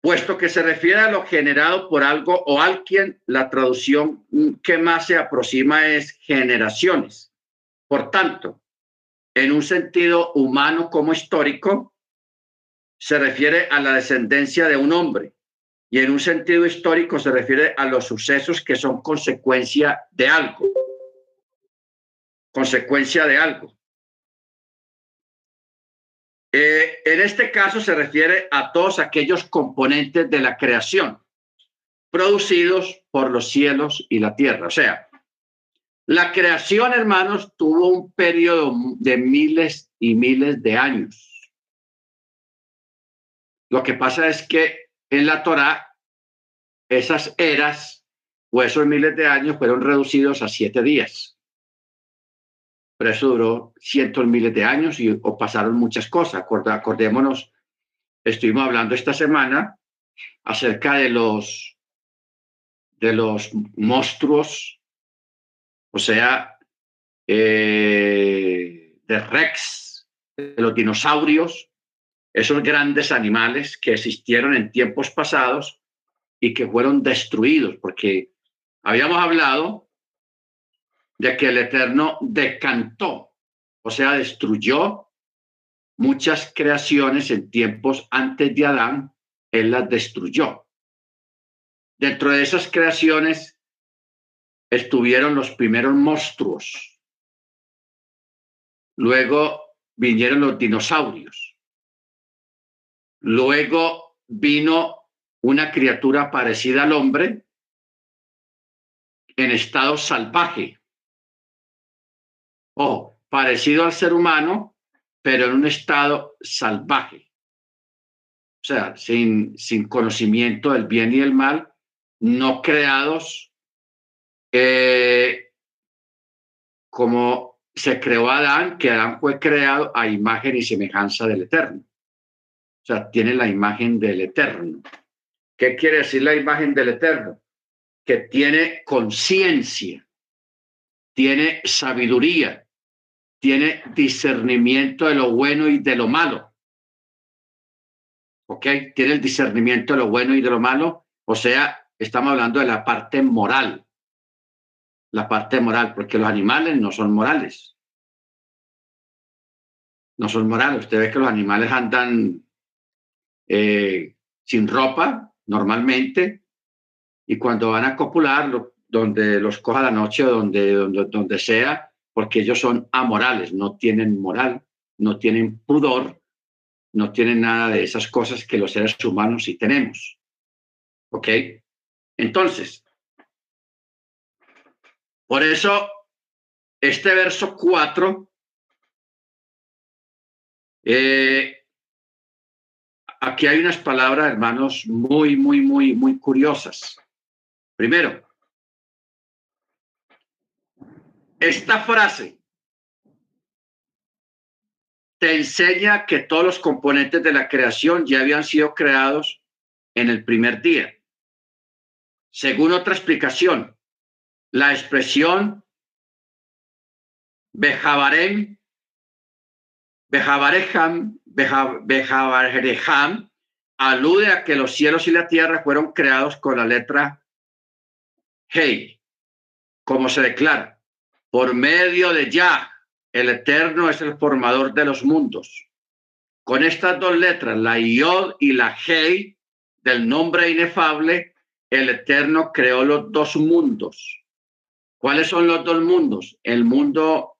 Speaker 1: Puesto que se refiere a lo generado por algo o alguien, la traducción que más se aproxima es generaciones. Por tanto, en un sentido humano como histórico, se refiere a la descendencia de un hombre y en un sentido histórico se refiere a los sucesos que son consecuencia de algo. Consecuencia de algo. Eh, en este caso se refiere a todos aquellos componentes de la creación producidos por los cielos y la tierra. O sea, la creación, hermanos, tuvo un periodo de miles y miles de años. Lo que pasa es que en la Torá, esas eras o esos miles de años fueron reducidos a siete días. Pero eso duró cientos miles de años y pasaron muchas cosas. Acordémonos, estuvimos hablando esta semana acerca de los, de los monstruos o sea, eh, de Rex, de los dinosaurios, esos grandes animales que existieron en tiempos pasados y que fueron destruidos, porque habíamos hablado de que el Eterno decantó, o sea, destruyó muchas creaciones en tiempos antes de Adán, Él las destruyó. Dentro de esas creaciones estuvieron los primeros monstruos. Luego vinieron los dinosaurios. Luego vino una criatura parecida al hombre en estado salvaje. O parecido al ser humano, pero en un estado salvaje. O sea, sin, sin conocimiento del bien y el mal, no creados eh, como se creó Adán, que Adán fue creado a imagen y semejanza del Eterno. O sea, tiene la imagen del Eterno. ¿Qué quiere decir la imagen del Eterno? Que tiene conciencia, tiene sabiduría, tiene discernimiento de lo bueno y de lo malo. ¿Ok? Tiene el discernimiento de lo bueno y de lo malo. O sea, estamos hablando de la parte moral. La parte moral, porque los animales no son morales. No son morales. Usted ve que los animales andan eh, sin ropa normalmente y cuando van a copular, donde los coja la noche o donde, donde, donde sea, porque ellos son amorales, no tienen moral, no tienen pudor, no tienen nada de esas cosas que los seres humanos sí tenemos. ¿Ok? Entonces, por eso, este verso 4, eh, aquí hay unas palabras, hermanos, muy, muy, muy, muy curiosas. Primero, esta frase te enseña que todos los componentes de la creación ya habían sido creados en el primer día. Según otra explicación, la expresión Bejabarem, Bejabarejam, Bejabarejam, alude a que los cielos y la tierra fueron creados con la letra Hey, como se declara. Por medio de Yah, el Eterno es el formador de los mundos. Con estas dos letras, la Yod y la Hei, del nombre inefable, el Eterno creó los dos mundos. ¿Cuáles son los dos mundos? El mundo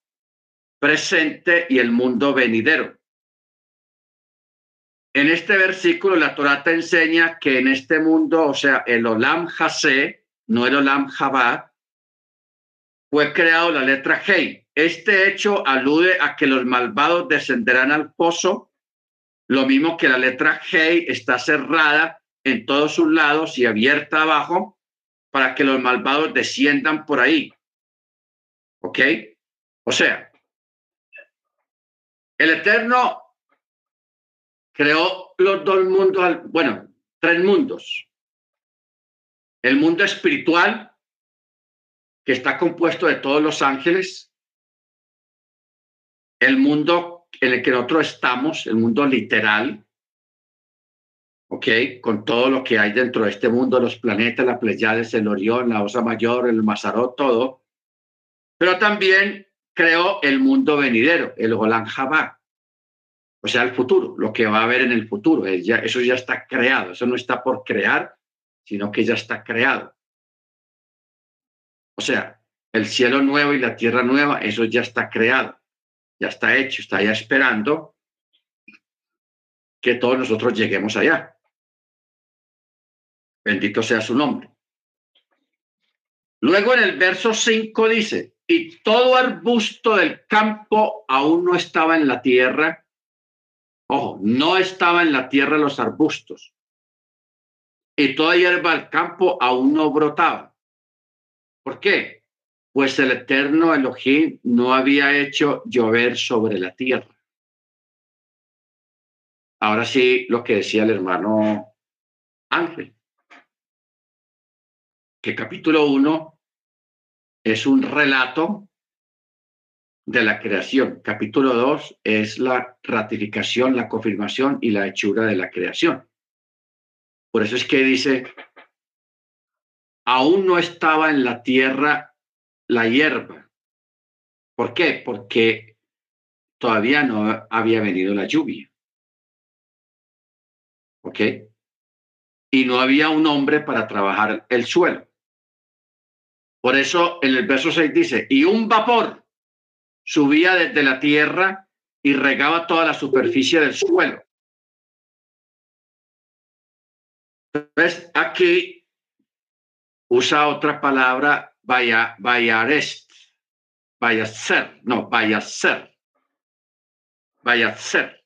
Speaker 1: presente y el mundo venidero. En este versículo, la Torah te enseña que en este mundo, o sea, el Olam Hase, no el Olam Jabá, fue creado la letra Hei. Este hecho alude a que los malvados descenderán al pozo, lo mismo que la letra Hei está cerrada en todos sus lados y abierta abajo para que los malvados desciendan por ahí. ¿Ok? O sea, el Eterno creó los dos mundos, bueno, tres mundos. El mundo espiritual, que está compuesto de todos los ángeles, el mundo en el que nosotros estamos, el mundo literal, ¿ok? Con todo lo que hay dentro de este mundo, los planetas, la Pleiades, el Orión, la Osa Mayor, el Mazarot, todo. Pero también creó el mundo venidero, el Golan Jabá, o sea, el futuro, lo que va a haber en el futuro. eso ya está creado, eso no está por crear, sino que ya está creado. O sea, el cielo nuevo y la tierra nueva, eso ya está creado, ya está hecho, está ya esperando que todos nosotros lleguemos allá. Bendito sea su nombre. Luego en el verso 5 dice, y todo arbusto del campo aún no estaba en la tierra. Ojo, no estaba en la tierra los arbustos. Y toda hierba del campo aún no brotaba. ¿Por qué? Pues el eterno Elohim no había hecho llover sobre la tierra. Ahora sí, lo que decía el hermano Ángel, que capítulo 1 es un relato de la creación. Capítulo 2 es la ratificación, la confirmación y la hechura de la creación. Por eso es que dice, aún no estaba en la tierra la hierba. ¿Por qué? Porque todavía no había venido la lluvia. ¿Ok? Y no había un hombre para trabajar el suelo. Por eso en el verso 6 dice, y un vapor subía desde la tierra y regaba toda la superficie del suelo. Entonces, aquí usa otra palabra, vaya, vaya vaya ser, no, vaya ser, vaya ser,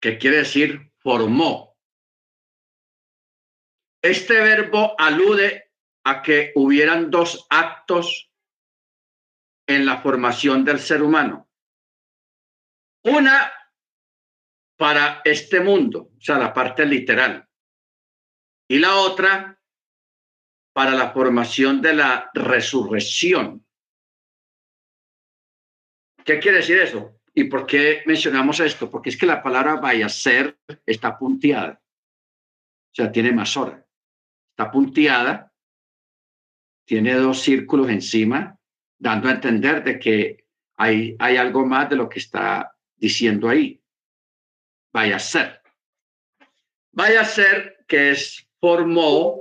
Speaker 1: que quiere decir formó. Este verbo alude a que hubieran dos actos en la formación del ser humano. Una para este mundo, o sea, la parte literal, y la otra para la formación de la resurrección. ¿Qué quiere decir eso? ¿Y por qué mencionamos esto? Porque es que la palabra vaya a ser está punteada. O sea, tiene más hora. Está punteada, tiene dos círculos encima, dando a entender de que hay, hay algo más de lo que está diciendo ahí. Vaya ser. Vaya a ser que es formó,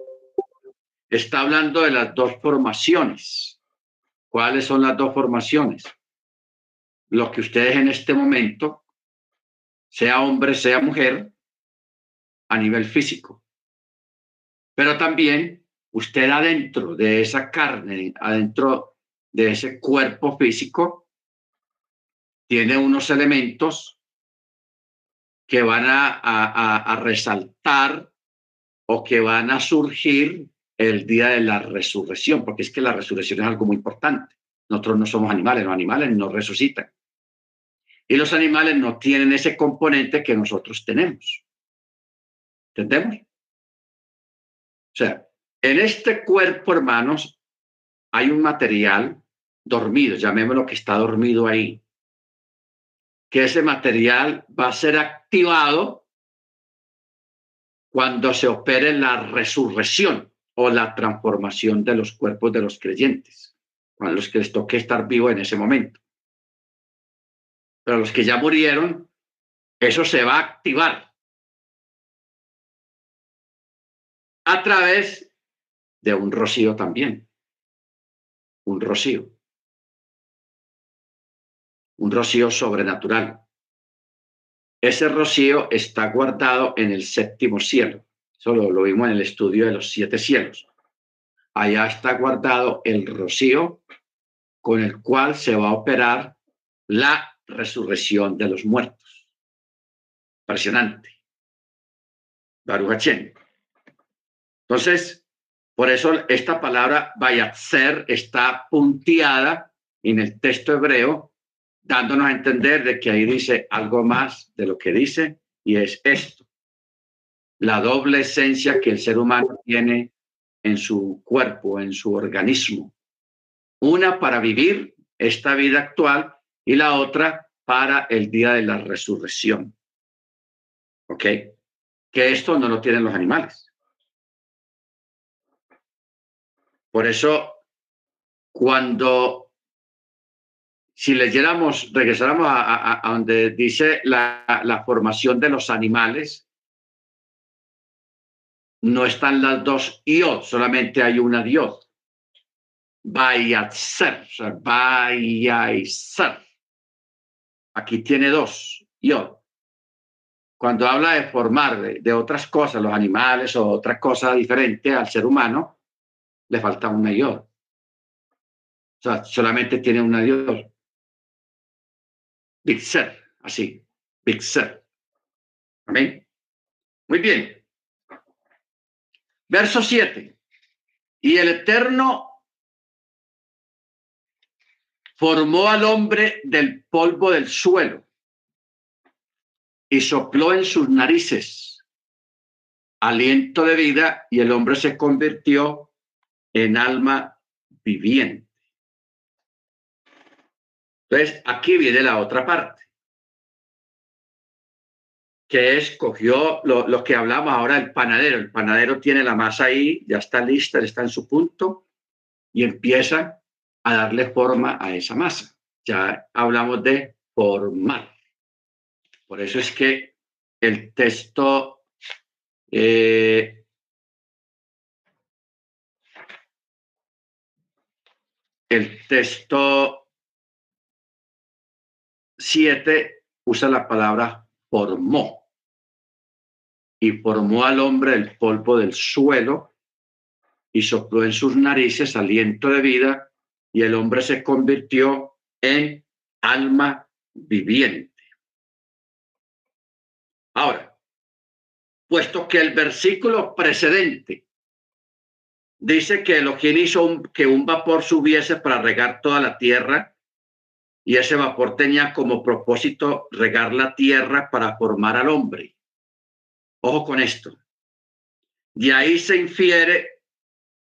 Speaker 1: está hablando de las dos formaciones. ¿Cuáles son las dos formaciones? Lo que ustedes en este momento, sea hombre, sea mujer, a nivel físico. Pero también usted adentro de esa carne, adentro de ese cuerpo físico, tiene unos elementos que van a, resaltar o que van a surgir el día de la resurrección, porque es que la resurrección es algo muy importante. Nosotros no somos animales, los animales no resucitan. Y los animales no tienen ese componente que nosotros tenemos. ¿Entendemos? O sea, en este cuerpo, hermanos, hay un material dormido, llamémoslo que está dormido ahí, que ese material va a ser activado cuando se opere la resurrección o la transformación de los cuerpos de los creyentes, cuando los que les toque estar vivos en ese momento. Pero los que ya murieron, eso se va a activar a través de un rocío también. Un rocío. Un rocío sobrenatural. Ese rocío está guardado en el séptimo cielo. Eso lo, vimos en el estudio de los siete cielos. Allá está guardado el rocío con el cual se va a operar la resurrección de los muertos. Impresionante. Baruch Entonces, por eso esta palabra ser está punteada en el texto hebreo, dándonos a entender de que ahí dice algo más de lo que dice, y es esto, la doble esencia que el ser humano tiene en su cuerpo, en su organismo. Una para vivir esta vida actual y la otra para el día de la resurrección. ¿Ok? Que esto no lo tienen los animales. Por eso, cuando, si leyéramos, regresáramos a, donde dice la, la, formación de los animales, no están las dos iod, solamente hay una ser, o ser. Aquí tiene dos, yo. Cuando habla de formar de, otras cosas, los animales o otra cosa diferente al ser humano, le falta una yo. O sea, solamente tiene una Dios. Big así, Big. Amén. Muy bien. Verso 7. Y el Eterno formó al hombre del polvo del suelo y sopló en sus narices aliento de vida y el hombre se convirtió en alma viviente. Entonces, aquí viene la otra parte, que es, cogió lo, que hablamos ahora, el panadero. El panadero tiene la masa ahí, ya está lista, está en su punto, y empieza a darle forma a esa masa. Ya hablamos de formar. Por eso es que el texto eh, el texto 7 usa la palabra formó y formó al hombre el polvo del suelo y sopló en sus narices aliento de vida y el hombre se convirtió en alma viviente. Ahora, puesto que el versículo precedente dice que Elohim hizo que un vapor subiese para regar toda la tierra y ese vapor tenía como propósito regar la tierra para formar al hombre. Ojo con esto. De ahí se infiere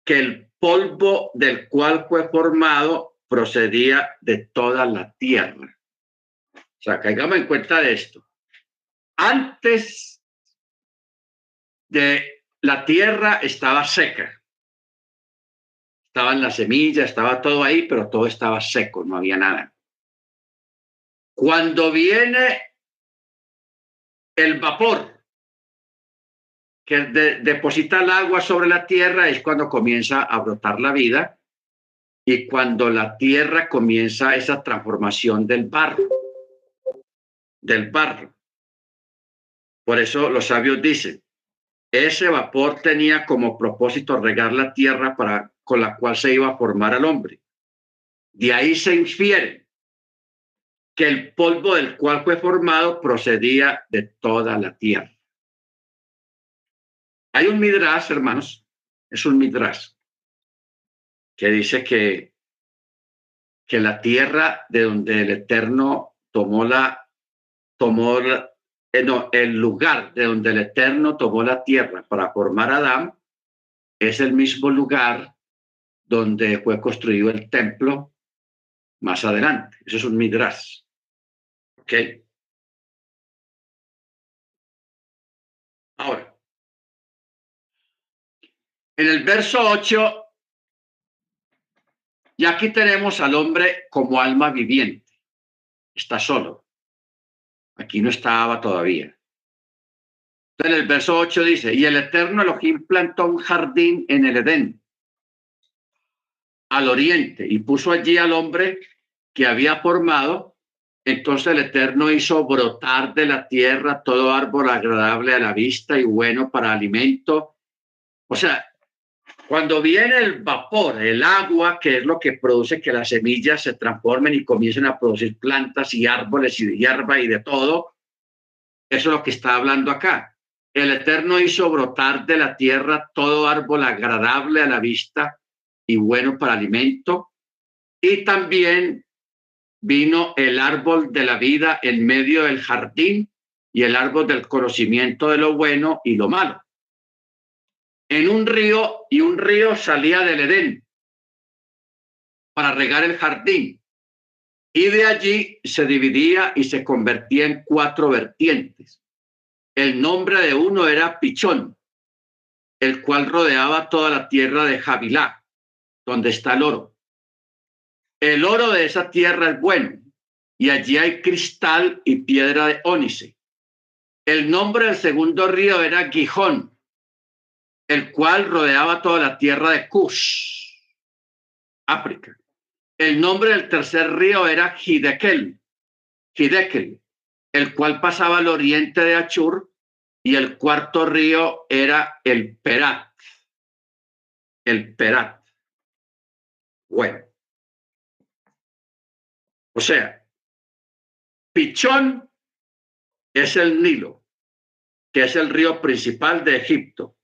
Speaker 1: que el polvo del cual fue formado procedía de toda la tierra. O sea, caigamos en cuenta de esto. Antes de la tierra estaba seca. Estaban las semillas, estaba todo ahí, pero todo estaba seco, no había nada. Cuando viene el vapor que deposita el agua sobre la tierra es cuando comienza a brotar la vida y cuando la tierra comienza esa transformación del barro, del barro. Por eso los sabios dicen, ese vapor tenía como propósito regar la tierra para, con la cual se iba a formar al hombre. De ahí se infiere que el polvo del cual fue formado procedía de toda la tierra. Hay un midrash, hermanos, es un midrash que dice que, que la tierra de donde el Eterno tomó la, tomó eh, no, el lugar de donde el Eterno tomó la tierra para formar a Adán es el mismo lugar donde fue construido el templo más adelante. Eso es un midrash. Ahora, en el verso 8, y aquí tenemos al hombre como alma viviente. Está solo. Aquí no estaba todavía. En el verso 8 dice, y el Eterno Elohim plantó un jardín en el Edén, al oriente, y puso allí al hombre que había formado. Entonces el Eterno hizo brotar de la tierra todo árbol agradable a la vista y bueno para alimento. O sea, cuando viene el vapor, el agua, que es lo que produce que las semillas se transformen y comiencen a producir plantas y árboles y hierba y de todo, eso es lo que está hablando acá. El Eterno hizo brotar de la tierra todo árbol agradable a la vista y bueno para alimento. Y también vino el árbol de la vida en medio del jardín y el árbol del conocimiento de lo bueno y lo malo en un río y un río salía del Edén para regar el jardín. Y de allí se dividía y se convertía en cuatro vertientes. El nombre de uno era Pichón, el cual rodeaba toda la tierra de Javilá, donde está el oro. El oro de esa tierra es bueno, y allí hay cristal y piedra de ónice. El nombre del segundo río era Gijón, el cual rodeaba toda la tierra de Kush, África. El nombre del tercer río era Hidekel, Hidekel, el cual pasaba al oriente de Achur, y el cuarto río era el Perat, el Perat. Bueno. O sea, Pichón es el Nilo, que es el río principal de Egipto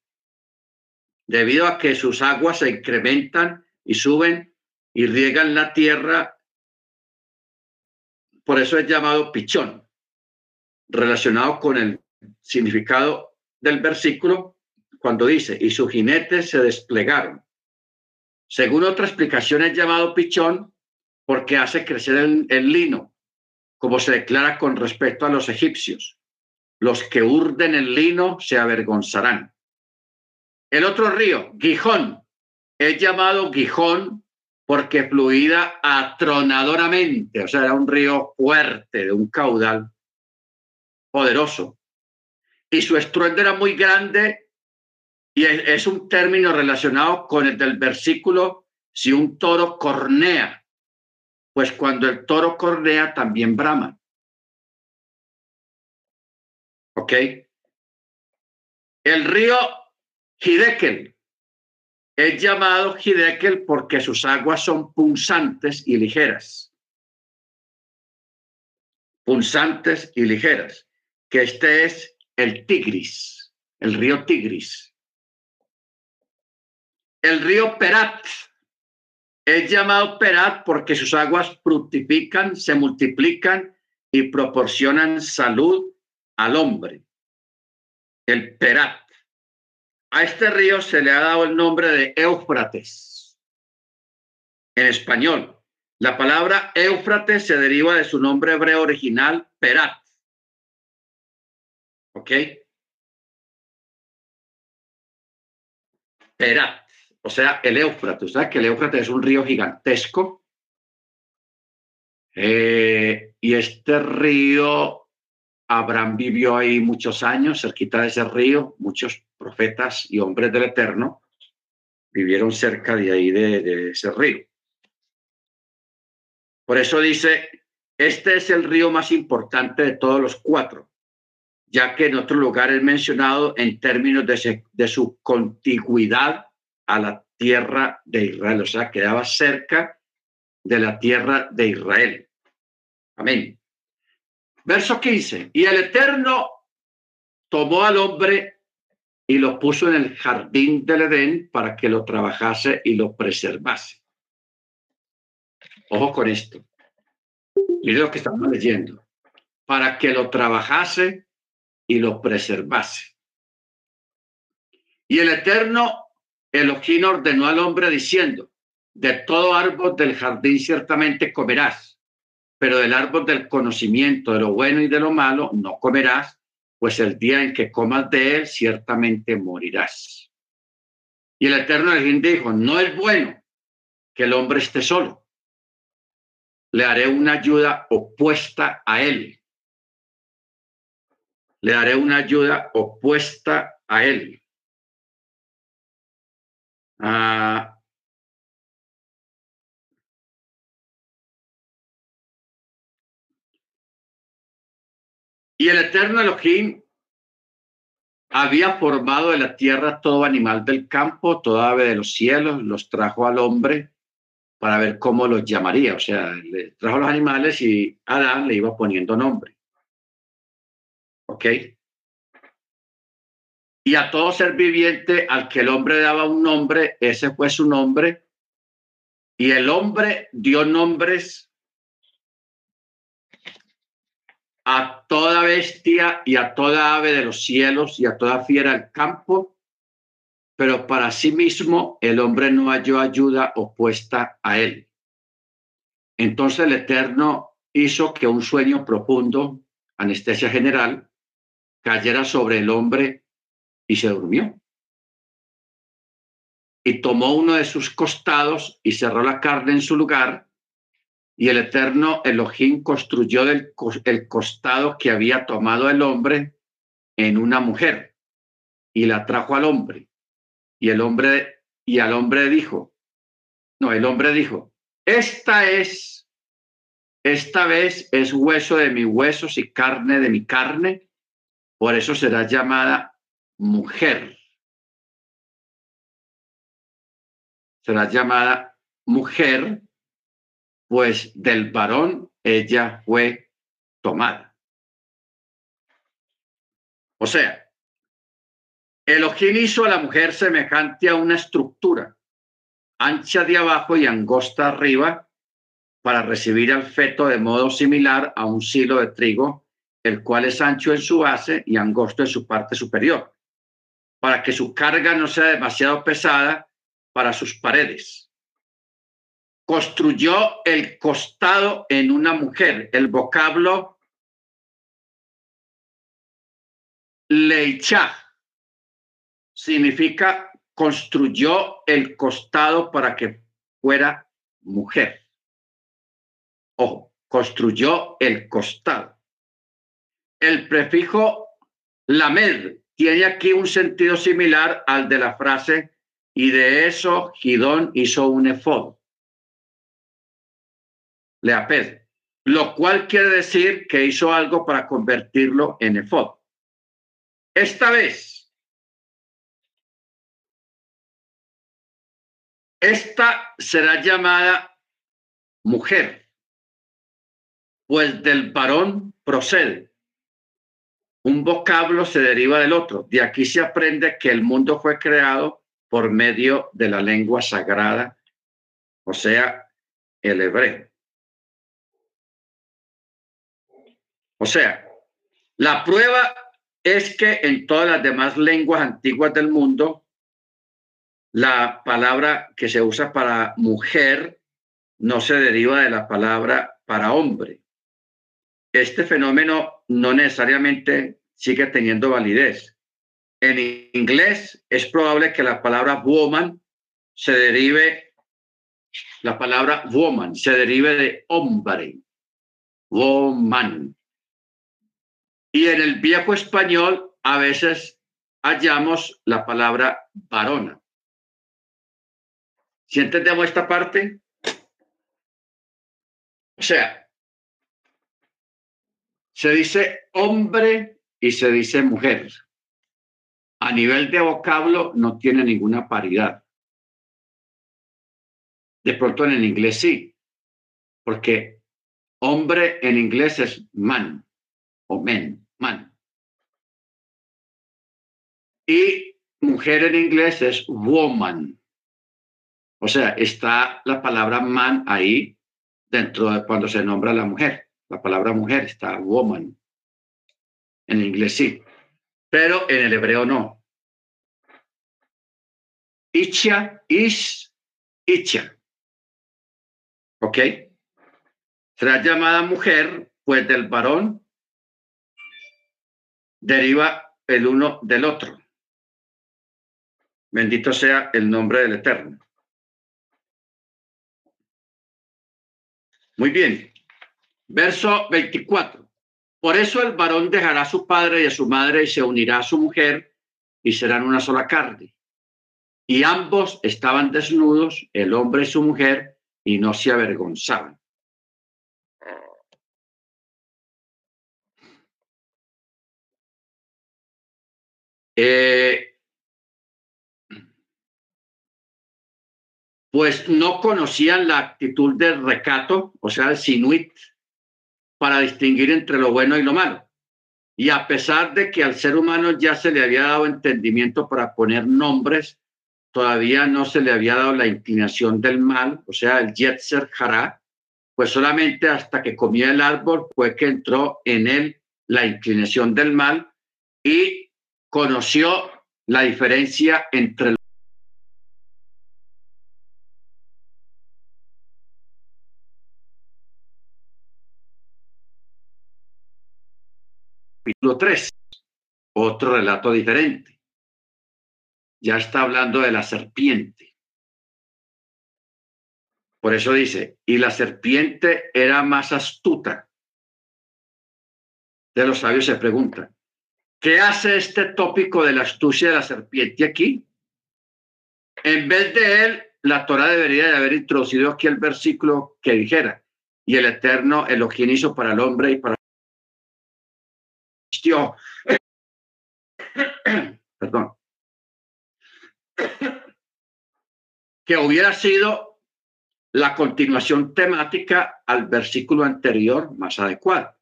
Speaker 1: debido a que sus aguas se incrementan y suben y riegan la tierra. Por eso es llamado pichón, relacionado con el significado del versículo cuando dice, y sus jinetes se desplegaron. Según otra explicación es llamado pichón porque hace crecer el, lino, como se declara con respecto a los egipcios. Los que urden el lino se avergonzarán. El otro río, Gijón, es llamado Gijón porque fluida atronadoramente, o sea, era un río fuerte, de un caudal poderoso. Y su estruendo era muy grande y es, un término relacionado con el del versículo, si un toro cornea, pues cuando el toro cornea también brama. ¿Ok? El río Hidekel es llamado Hidekel porque sus aguas son punzantes y ligeras. Punzantes y ligeras. Que este es el Tigris, el río Tigris. El río Perat es llamado Perat porque sus aguas fructifican, se multiplican y proporcionan salud al hombre. El Perat. A este río se le ha dado el nombre de Éufrates en español, La palabra Éufrates se deriva de su nombre hebreo original, Perat. ¿Ok? Perat, o sea, el Éufrates. ¿Sabes que el Éufrates es un río gigantesco? Eh, y este río, Abraham vivió ahí muchos años, cerquita de ese río, muchos profetas y hombres del Eterno vivieron cerca de ahí, de ese río. Por eso dice, este es el río más importante de todos los cuatro, ya que en otro lugar es mencionado en términos de, su contigüidad a la tierra de Israel, o sea, quedaba cerca de la tierra de Israel. Amén. Verso 15. Y el Eterno tomó al hombre y lo puso en el jardín del Edén para que lo trabajase y lo preservase. Ojo con esto. Mire lo que estamos leyendo. Para que lo trabajase y lo preservase. Y el Eterno Elohim ordenó al hombre diciendo, de todo árbol del jardín ciertamente comerás, pero del árbol del conocimiento de lo bueno y de lo malo no comerás, pues el día en que comas de él ciertamente morirás. Y el Eterno Elohim dijo, no es bueno que el hombre esté solo le haré una ayuda opuesta a él. Le haré una ayuda opuesta a él. Ah, y el eterno Elohim había formado de la tierra todo animal del campo, toda ave de los cielos, los trajo al hombre para ver cómo los llamaría. O sea, le trajo los animales y Adán le iba poniendo nombre. ¿Ok? Y a todo ser viviente al que el hombre daba un nombre, ese fue su nombre. Y el hombre dio nombres a toda bestia y a toda ave de los cielos y a toda fiera del campo pero para sí mismo el hombre no halló ayuda opuesta a él. Entonces el Eterno hizo que un sueño profundo, anestesia general, cayera sobre el hombre y se durmió. Y tomó uno de sus costados y cerró la carne en su lugar, y el Eterno Elohim construyó del, el costado que había tomado el hombre en una mujer y la trajo al hombre y el hombre, y al hombre dijo, no, el hombre dijo, esta es, esta vez es hueso de mis huesos y carne de mi carne, por eso será llamada mujer. Será llamada mujer, pues del varón ella fue tomada. O sea, Elohim hizo a la mujer semejante a una estructura, ancha de abajo y angosta arriba, para recibir al feto de modo similar a un silo de trigo, el cual es ancho en su base y angosto en su parte superior, para que su carga no sea demasiado pesada para sus paredes. Construyó el costado en una mujer. El vocablo leichá significa construyó el costado para que fuera mujer. Ojo, construyó el costado. El prefijo lamed tiene aquí un sentido similar al de la frase y de eso Gidón hizo un efod. Leaped, lo cual quiere decir que hizo algo para convertirlo en efod. Esta vez Esta será llamada mujer, pues del varón procede. Un vocablo se deriva del otro. De aquí se aprende que el mundo fue creado por medio de la lengua sagrada, o sea, el hebreo. O sea, la prueba es que en todas las demás lenguas antiguas del mundo la palabra que se usa para mujer no se deriva de la palabra para hombre. Este fenómeno no necesariamente sigue teniendo validez. En inglés es probable que la palabra woman se derive, la palabra woman se derive de hombre, woman. Y en el viejo español a veces hallamos la palabra varona. ¿Si entendemos esta parte? O sea, se dice hombre y se dice mujer. A nivel de vocablo no tiene ninguna paridad. De pronto en el inglés sí, porque hombre en inglés es man o men, man. Y mujer en inglés es woman. O sea, está la palabra man ahí dentro de cuando se nombra la mujer. La palabra mujer está woman. En inglés sí, pero en el hebreo no. Icha is Icha. ¿Ok? Será llamada mujer, pues del varón deriva el uno del otro. Bendito sea el nombre del Eterno. Muy bien. Verso 24. Por eso el varón dejará a su padre y a su madre y se unirá a su mujer y serán una sola carne. Y ambos estaban desnudos, el hombre y su mujer, y no se avergonzaban. Eh, pues no conocían la actitud del recato, o sea, el sinuit, para distinguir entre lo bueno y lo malo. Y a pesar de que al ser humano ya se le había dado entendimiento para poner nombres, todavía no se le había dado la inclinación del mal, o sea, el Yetzer Hará, pues solamente hasta que comía el árbol fue que entró en él la inclinación del mal y conoció la diferencia entre capítulo 3, otro relato diferente. Ya está hablando de la serpiente. Por eso dice, y la serpiente era más astuta. De los sabios se pregunta, ¿qué hace este tópico de la astucia de la serpiente aquí? En vez de él, la Torah debería de haber introducido aquí el versículo que dijera, y el Eterno Elohim hizo para el hombre y para perdón, que hubiera sido la continuación temática al versículo anterior más adecuado.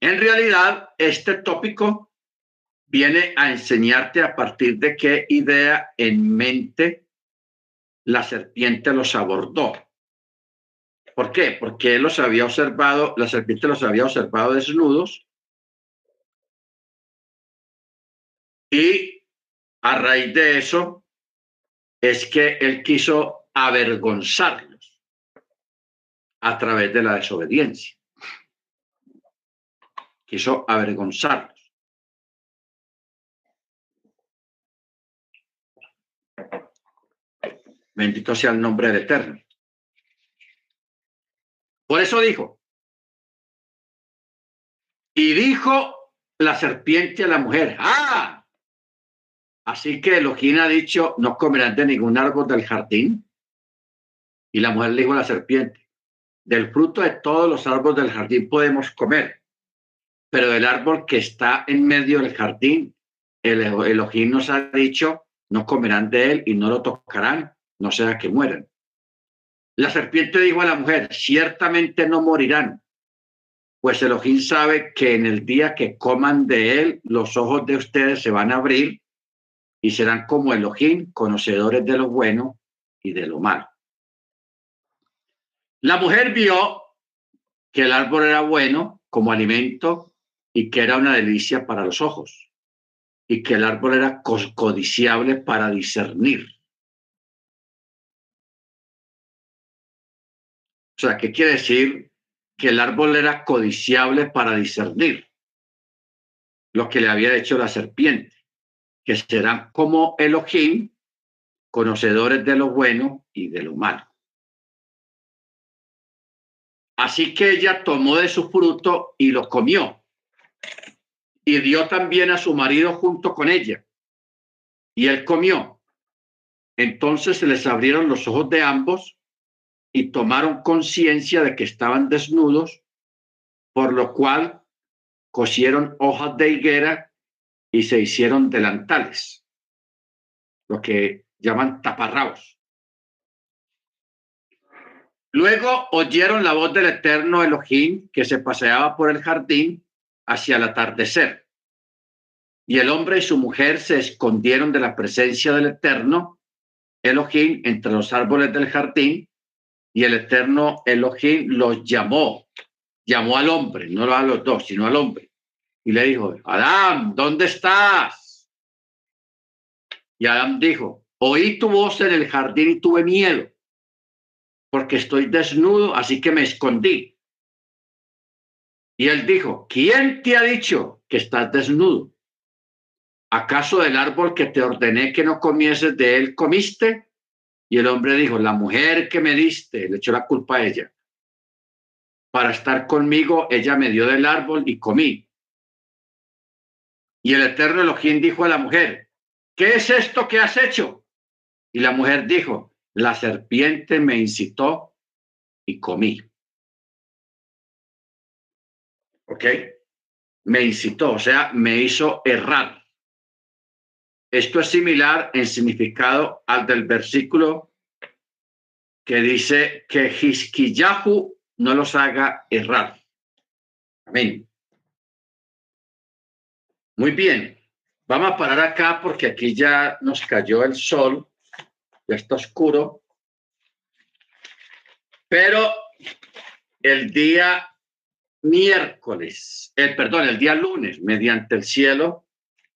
Speaker 1: En realidad, este tópico viene a enseñarte a partir de qué idea en mente la serpiente los abordó. ¿Por qué? Porque los había observado, la serpiente los había observado desnudos Y a raíz de eso es que él quiso avergonzarlos a través de la desobediencia. Quiso avergonzarlos. Bendito sea el nombre del Eterno. Por eso dijo, y dijo la serpiente a la mujer, ah, Así que Elohim ha dicho, no comerán de ningún árbol del jardín. Y la mujer le dijo a la serpiente, del fruto de todos los árboles del jardín podemos comer, pero del árbol que está en medio del jardín, el Elohim nos ha dicho, no comerán de él y no lo tocarán, no sea que mueran. La serpiente dijo a la mujer, ciertamente no morirán, pues Elohim sabe que en el día que coman de él, los ojos de ustedes se van a abrir y serán como Elohim, conocedores de lo bueno y de lo malo. La mujer vio que el árbol era bueno como alimento y que era una delicia para los ojos y que el árbol era codiciable para discernir. O sea, ¿qué quiere decir? Que el árbol era codiciable para discernir lo que le había hecho la serpiente, que serán como Elohim, conocedores de lo bueno y de lo malo. Así que ella tomó de su fruto y lo comió. Y dio también a su marido junto con ella. Y él comió. Entonces se les abrieron los ojos de ambos y tomaron conciencia de que estaban desnudos, por lo cual cosieron hojas de higuera y se hicieron delantales, lo que llaman taparrabos. Luego oyeron la voz del eterno Elohim que se paseaba por el jardín hacia el atardecer. Y el hombre y su mujer se escondieron de la presencia del eterno Elohim entre los árboles del jardín y el eterno Elohim los llamó, llamó al hombre, no a los dos, sino al hombre. Y le dijo, Adán, ¿dónde estás? Y Adán dijo, oí tu voz en el jardín y tuve miedo porque estoy desnudo, así que me escondí. Y él dijo, ¿quién te ha dicho que estás desnudo? ¿Acaso del árbol que te ordené que no comieses de él comiste? Y el hombre dijo, la mujer que me diste, le echó la culpa a ella. Para estar conmigo, ella me dio del árbol y comí. Y el eterno Elohim dijo a la mujer, ¿qué es esto que has hecho? Y la mujer dijo, la serpiente me incitó y comí. ¿Ok? Me incitó, o sea, me hizo errar. Esto es similar en significado al del versículo que dice que Hisquiyahu no los haga errar. Amén. Muy bien. Vamos a parar acá porque aquí ya nos cayó el sol ya está oscuro. Pero el día miércoles, el, perdón, el día lunes, mediante el cielo,